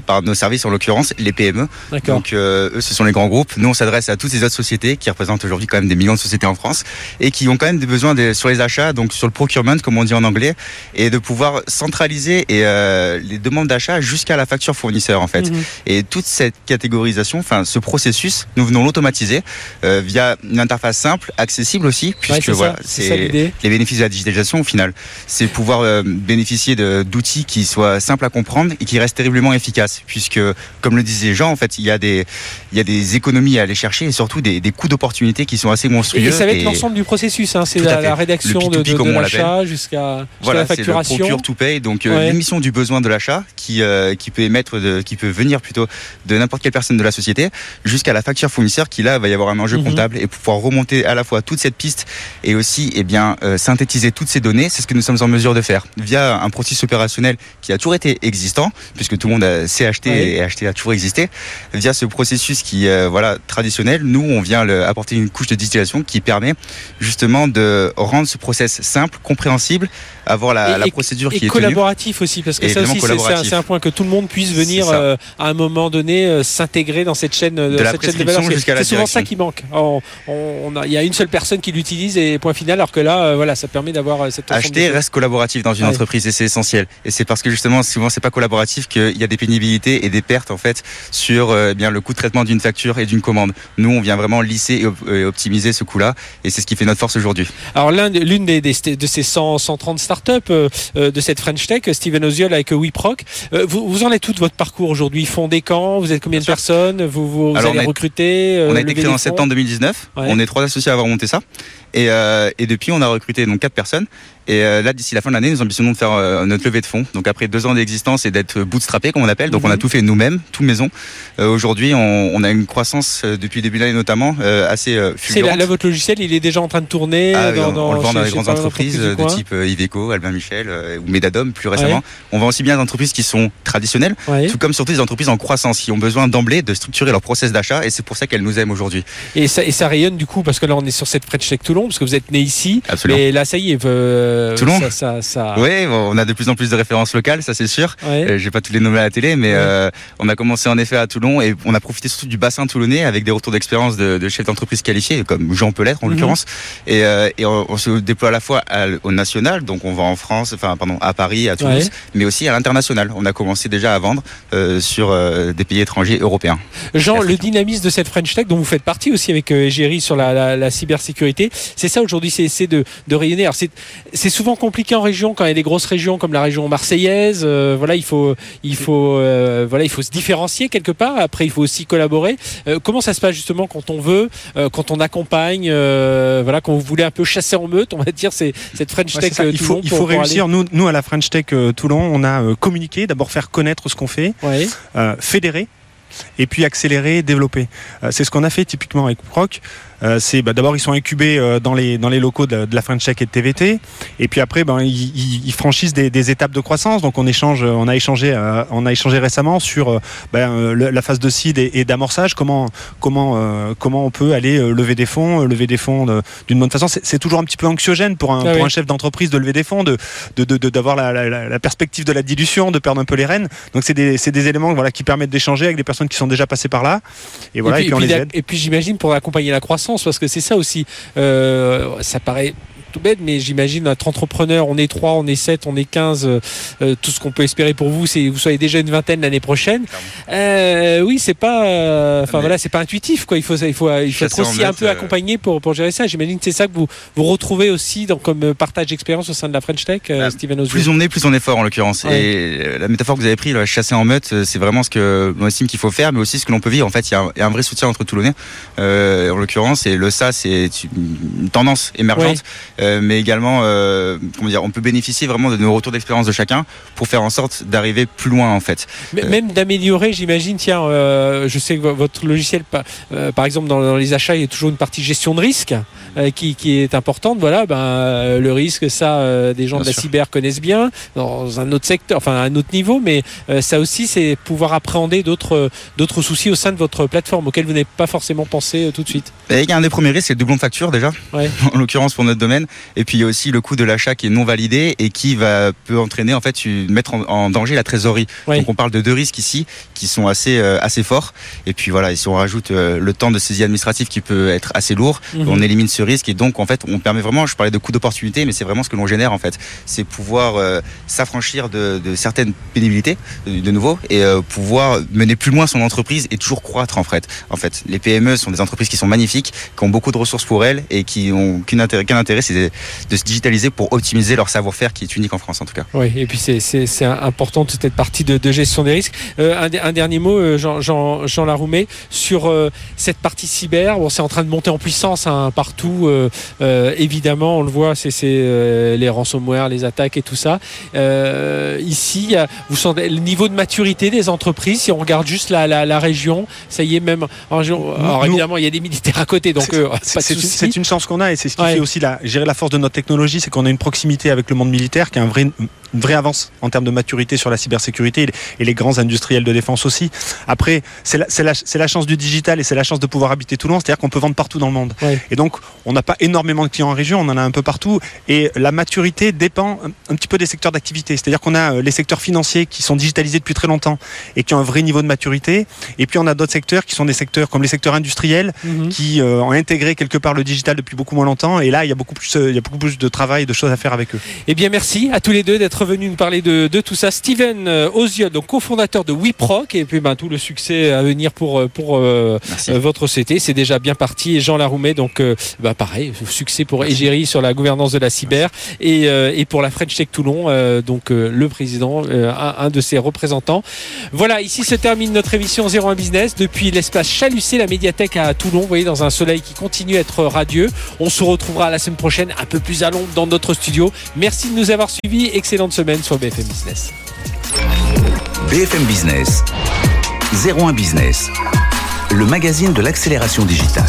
Speaker 9: par nos services, en l'occurrence les PME. Donc euh, eux, ce sont les grands groupes. Nous, on s'adresse à toutes ces autres sociétés qui représentent aujourd'hui quand même des millions de sociétés en France et qui ont quand même des besoins de- sur les achats, donc sur le procurement, comme on dit en anglais, et de pouvoir centraliser et, euh, les demandes d'achat jusqu'à la facture fournisseur en fait.
Speaker 1: Mhm.
Speaker 9: Et toute cette catégorisation, enfin ce processus, nous venons l'automatiser euh, via une interface simple, accessible aussi,
Speaker 1: Ouais,
Speaker 9: puisque
Speaker 1: c'est
Speaker 9: voilà,
Speaker 1: ça, c'est
Speaker 9: les bénéfices de la digitalisation au final. C'est pouvoir euh, bénéficier d'outils qui soient simples à comprendre et qui restent terriblement efficaces, puisque comme le disait Jean, en fait, il y a des, il y a des économies à aller chercher et surtout des, des coûts d'opportunité qui sont assez monstrueux.
Speaker 1: Et ça va être l'ensemble du processus, hein. c'est la, rédaction de, de,
Speaker 9: P2P,
Speaker 1: de l'achat jusqu'à la
Speaker 9: c'est le
Speaker 1: facturation.
Speaker 9: procure to pay, donc euh,
Speaker 1: Ouais.
Speaker 9: l'émission du besoin de l'achat qui euh, qui peut émettre de, qui peut venir plutôt de n'importe quelle personne de la société jusqu'à la facture fournisseur qui là va y avoir un enjeu
Speaker 1: Mhm.
Speaker 9: comptable et pouvoir remonter à la fois toute cette piste et aussi eh bien, euh, synthétiser toutes ces données. C'est ce que nous sommes en mesure de faire via un processus opérationnel qui a toujours été existant, puisque tout le monde a, acheter
Speaker 1: Oui.
Speaker 9: et acheter a toujours existé. Via ce processus qui, euh, voilà, traditionnel, nous, on vient le- apporter une couche de digitalisation qui permet justement de rendre ce process simple, compréhensible, avoir la,
Speaker 1: Et-
Speaker 9: la
Speaker 1: et-
Speaker 9: procédure
Speaker 1: Et
Speaker 9: qui est tenue.
Speaker 1: collaboratif aussi, parce que ça aussi, c'est- un, point que tout le monde puisse venir euh, à un moment donné euh, s'intégrer dans cette chaîne euh,
Speaker 9: De
Speaker 1: cette chaîne de valeur. C'est- souvent ça qui manque. On- on- on a- Il y a une seule personne qui l'utilise et point final, alors que là, euh, voilà, ça permet d'avoir euh, cette choses.
Speaker 9: reste collaboratif dans une
Speaker 1: Ouais.
Speaker 9: entreprise et c'est essentiel. Et c'est parce que justement, souvent, c'est pas collaboratif qu'il y a des pénibilités et des pertes en fait sur euh, eh bien le coût de traitement d'une facture et d'une commande. Nous, on vient vraiment lisser et, op- et optimiser ce coût-là et c'est ce qui fait notre force aujourd'hui.
Speaker 1: Alors l'un- l'une des, des- de ces 100, 130 startups euh, euh, de cette French Tech, Steven Oziol avec WeProc, euh, vous, vous en êtes tout de votre parcours aujourd'hui? Fondé quand? Vous êtes combien de personnes? Vous, vous, vous
Speaker 9: Alors,
Speaker 1: allez
Speaker 9: on a-
Speaker 1: recruter euh,
Speaker 9: on a été créé en septembre 2019.
Speaker 1: Ouais.
Speaker 9: On est trois associés à avoir monté ça. Et, et depuis, on a recruté donc quatre personnes. Et euh, là, d'ici la fin de l'année, nous ambitionnons de faire euh, notre levée de fonds. Donc après deux ans d'existence et d'être bootstrappé, comme on appelle. Donc on a
Speaker 1: Mhm.
Speaker 9: tout fait nous-mêmes, tout maison. Euh, aujourd'hui, on, on a une croissance depuis le début de l'année notamment assez
Speaker 1: C'est
Speaker 9: fulgurante.
Speaker 1: là, là, votre logiciel, il est déjà en train de tourner
Speaker 9: Ah
Speaker 1: dans,
Speaker 9: on,
Speaker 1: dans-
Speaker 9: on le vend dans les grandes entreprises de type Iveco, Albin Michel ou Medadom plus récemment. On vend aussi bien des entreprises qui sont traditionnelles,
Speaker 1: Ouais.
Speaker 9: tout comme surtout des entreprises en croissance qui ont besoin d'emblée de structurer leur process d'achat et c'est pour ça qu'elles nous aiment aujourd'hui.
Speaker 1: Et ça, et ça rayonne du coup, parce que là on est sur cette French Tech Toulon, parce que vous êtes né ici.
Speaker 9: Absolument.
Speaker 1: Mais là, ça y est, euh,
Speaker 9: Toulon
Speaker 1: ça, ça, ça-
Speaker 9: Oui, on a de plus en plus de références locales, ça c'est sûr.
Speaker 1: Ouais.
Speaker 9: Euh, J'ai pas tous les nommer à la télé, mais
Speaker 1: Ouais.
Speaker 9: euh, on a commencé en effet à Toulon et on a profité surtout du bassin toulonnais avec des retours d'expérience de, de chefs d'entreprise qualifiés, comme Jean Pelêtre en
Speaker 1: Mhm.
Speaker 9: l'occurrence. Et, euh, et on, on se déploie à la fois à au national, donc on va en France, enfin pardon, à Paris, à Toulouse,
Speaker 1: Ouais.
Speaker 9: mais aussi à l'international. On a commencé déjà à vendre euh, sur euh, des pays étrangers européens.
Speaker 1: Jean, le dynamisme de cette French Tech, dont vous faites partie aussi avec euh, Égérie sur la, la- la cybersécurité, c'est ça aujourd'hui, c'est essayer de, de rayonner. Alors c'est c'est souvent compliqué en région quand il y a des grosses régions comme la région marseillaise. euh, voilà, il faut il faut euh, voilà, il faut se différencier quelque part. Après, il faut aussi collaborer. Euh, comment ça se passe justement quand on veut, quand on accompagne, voilà, quand vous voulez un peu chasser en meute, on va dire, c'est cette French Tech
Speaker 5: Il
Speaker 1: Toulon
Speaker 5: faut, il faut
Speaker 1: aller-
Speaker 5: réussir. Nous, nous, à la French Tech Toulon, on a communiqué, d'abord faire connaître ce qu'on fait,
Speaker 1: Ouais.
Speaker 5: fédérer, et puis accélérer, développer. C'est ce qu'on a fait typiquement avec Proc. Euh, c'est bah, d'abord ils sont incubés euh, dans les dans les locaux de, de la French Tech et de TVT, et puis après ben ils, ils- ils franchissent des, des étapes de croissance. Donc on échange, on a échangé, euh, on a échangé récemment sur le- la phase de seed et, et d'amorçage. Comment comment euh, comment on peut aller lever des fonds, lever des fonds d'une bonne façon. C'est c'est toujours un petit peu anxiogène pour un
Speaker 1: Ah
Speaker 5: pour un chef d'entreprise de lever des fonds, de de- de- de- d'avoir la, la- la- perspective de la dilution, de perdre un peu les rênes. Donc c'est des, c'est des éléments voilà, qui permettent d'échanger avec des personnes qui sont déjà passées par là. Et voilà, et puis, on les
Speaker 1: d'ac-
Speaker 5: aide.
Speaker 1: et puis j'imagine pour accompagner la croissance, parce que c'est ça aussi. euh, ça paraît tout bête, mais j'imagine être entrepreneur, on est 3, on est 7, on est 15, euh, euh, tout ce qu'on peut espérer pour vous, c'est que vous soyez déjà une vingtaine l'année prochaine. Euh, oui, c'est pas, enfin voilà, c'est pas intuitif quoi. Il faut, il faut, il faut être aussi un peu accompagné pour, pour gérer ça. J'imagine que c'est ça que vous vous retrouvez aussi dans comme partage d'expérience au sein de la French Tech,
Speaker 9: Bah,
Speaker 1: Steven.
Speaker 9: Plus on est, plus on est fort en l'occurrence.
Speaker 1: Ouais.
Speaker 9: Et la métaphore que vous avez prise, chasser en meute, c'est vraiment ce que on estime qu'il faut faire, mais aussi ce que l'on peut vivre. En fait, il y, a un- il y a un vrai soutien entre Toulonnais, en l'occurrence, et le ça, c'est une tendance émergente, mais également, euh, comment dire, on peut bénéficier vraiment de nos retours d'expérience de chacun pour faire en sorte d'arriver plus loin en fait.
Speaker 1: Mais-
Speaker 9: Euh,
Speaker 1: Même d'améliorer, j'imagine. Tiens, euh, je sais que vo- votre logiciel, pa- euh, par exemple, dans, dans les achats, il y a toujours une partie gestion de risque euh, qui, qui est importante. Voilà, ben, euh, le risque, ça, euh, des gens
Speaker 9: Bien
Speaker 1: de la
Speaker 9: sûr.
Speaker 1: cyber connaissent bien dans un autre secteur, enfin à un autre niveau. Mais euh, ça aussi, c'est pouvoir appréhender d'autres d'autres soucis au sein de votre plateforme auxquels vous n'avez pas forcément pensé euh, tout de suite.
Speaker 9: Et il y a un des premiers risques, c'est le doublon de facture déjà,
Speaker 1: Ouais.
Speaker 9: en l'occurrence pour notre domaine. Et puis il y a aussi le coût de l'achat qui est non validé et qui va peut entraîner en fait mettre en, en danger la trésorerie. Donc on parle de deux risques ici qui sont assez euh, assez forts. Et puis voilà, et si on rajoute euh, le temps de saisie administrative qui peut être assez lourd,
Speaker 1: Mhm.
Speaker 9: on élimine ce risque et donc en fait on permet vraiment. Je parlais de coût d'opportunité, mais c'est vraiment ce que l'on génère en fait. C'est pouvoir euh, s'affranchir de, de certaines pénibilités de, nouveau et pouvoir mener plus loin son entreprise et toujours croître en fait. En fait, les PME sont des entreprises qui sont magnifiques, qui ont beaucoup de ressources pour elles et qui ont qu'un intérêt, qu'un intérêt, c'est de, de se digitaliser pour optimiser leur savoir-faire qui est unique en France en tout cas.
Speaker 1: Oui, et puis c'est- important toute cette partie de, de gestion des risques. Euh, un, de- un dernier mot, euh, Jean, Jean, Jean Laroumet, sur euh, cette partie cyber. Bon, c'est en train de monter en puissance hein, partout. euh, euh, évidemment, on le voit, c'est c'est, euh, les ransomware, les attaques et tout ça. Euh, ici, vous sentez le niveau de maturité des entreprises. Si on regarde juste la, la, la région, ça y est même. en région- alors
Speaker 5: nous-
Speaker 1: évidemment, il y a des militaires à côté, donc
Speaker 5: C'est-
Speaker 1: euh, pas de
Speaker 5: C'est une,
Speaker 1: souci.
Speaker 5: c'est une chance qu'on a et c'est ce qui
Speaker 1: Ouais.
Speaker 5: fait aussi la, gérer la
Speaker 8: la force de notre technologie, c'est qu'on a une proximité avec le monde militaire qui a un vrai, une vraie avance en termes de maturité sur la cybersécurité et les grands industriels de défense aussi. Après, c'est la, la, la, chance du digital et c'est la chance de pouvoir habiter Toulon, c'est-à-dire qu'on peut vendre partout dans le monde.
Speaker 1: Ouais.
Speaker 8: Et donc, on n'a pas énormément de clients en région, on en a un peu partout. Et la maturité dépend un, un petit peu des secteurs d'activité. C'est-à-dire qu'on a euh, les secteurs financiers qui sont digitalisés depuis très longtemps et qui ont un vrai niveau de maturité. Et puis, on a d'autres secteurs qui sont des secteurs comme les secteurs industriels
Speaker 1: Mhm.
Speaker 8: qui euh, ont intégré quelque part le digital depuis beaucoup moins longtemps. Et là, il y a beaucoup plus, euh, il y a beaucoup plus de travail, de choses à faire avec eux.
Speaker 1: Eh bien, merci à tous les deux d'être venus nous parler de, de tout ça. Steven euh, Oziol, donc cofondateur de WeProc, et puis ben, tout le succès à venir pour, euh, pour euh, euh, votre CT. C'est déjà bien parti. Et Jean Laroumet, donc euh, bah, pareil, succès pour Égérie sur la gouvernance de la cyber et, euh, et pour la French Tech Toulon, euh, donc euh, le président, euh, un, un de ses représentants. Voilà, ici se termine notre émission 01 Business depuis l'espace Chalucé, la médiathèque à Toulon. Vous voyez, dans un soleil qui continue à être radieux. On se retrouvera la semaine prochaine un peu plus à l'ombre dans notre studio. Merci de nous avoir suivis. Excellente semaine sur BFM Business.
Speaker 2: BFM Business, 01 Business, le magazine de l'accélération digitale.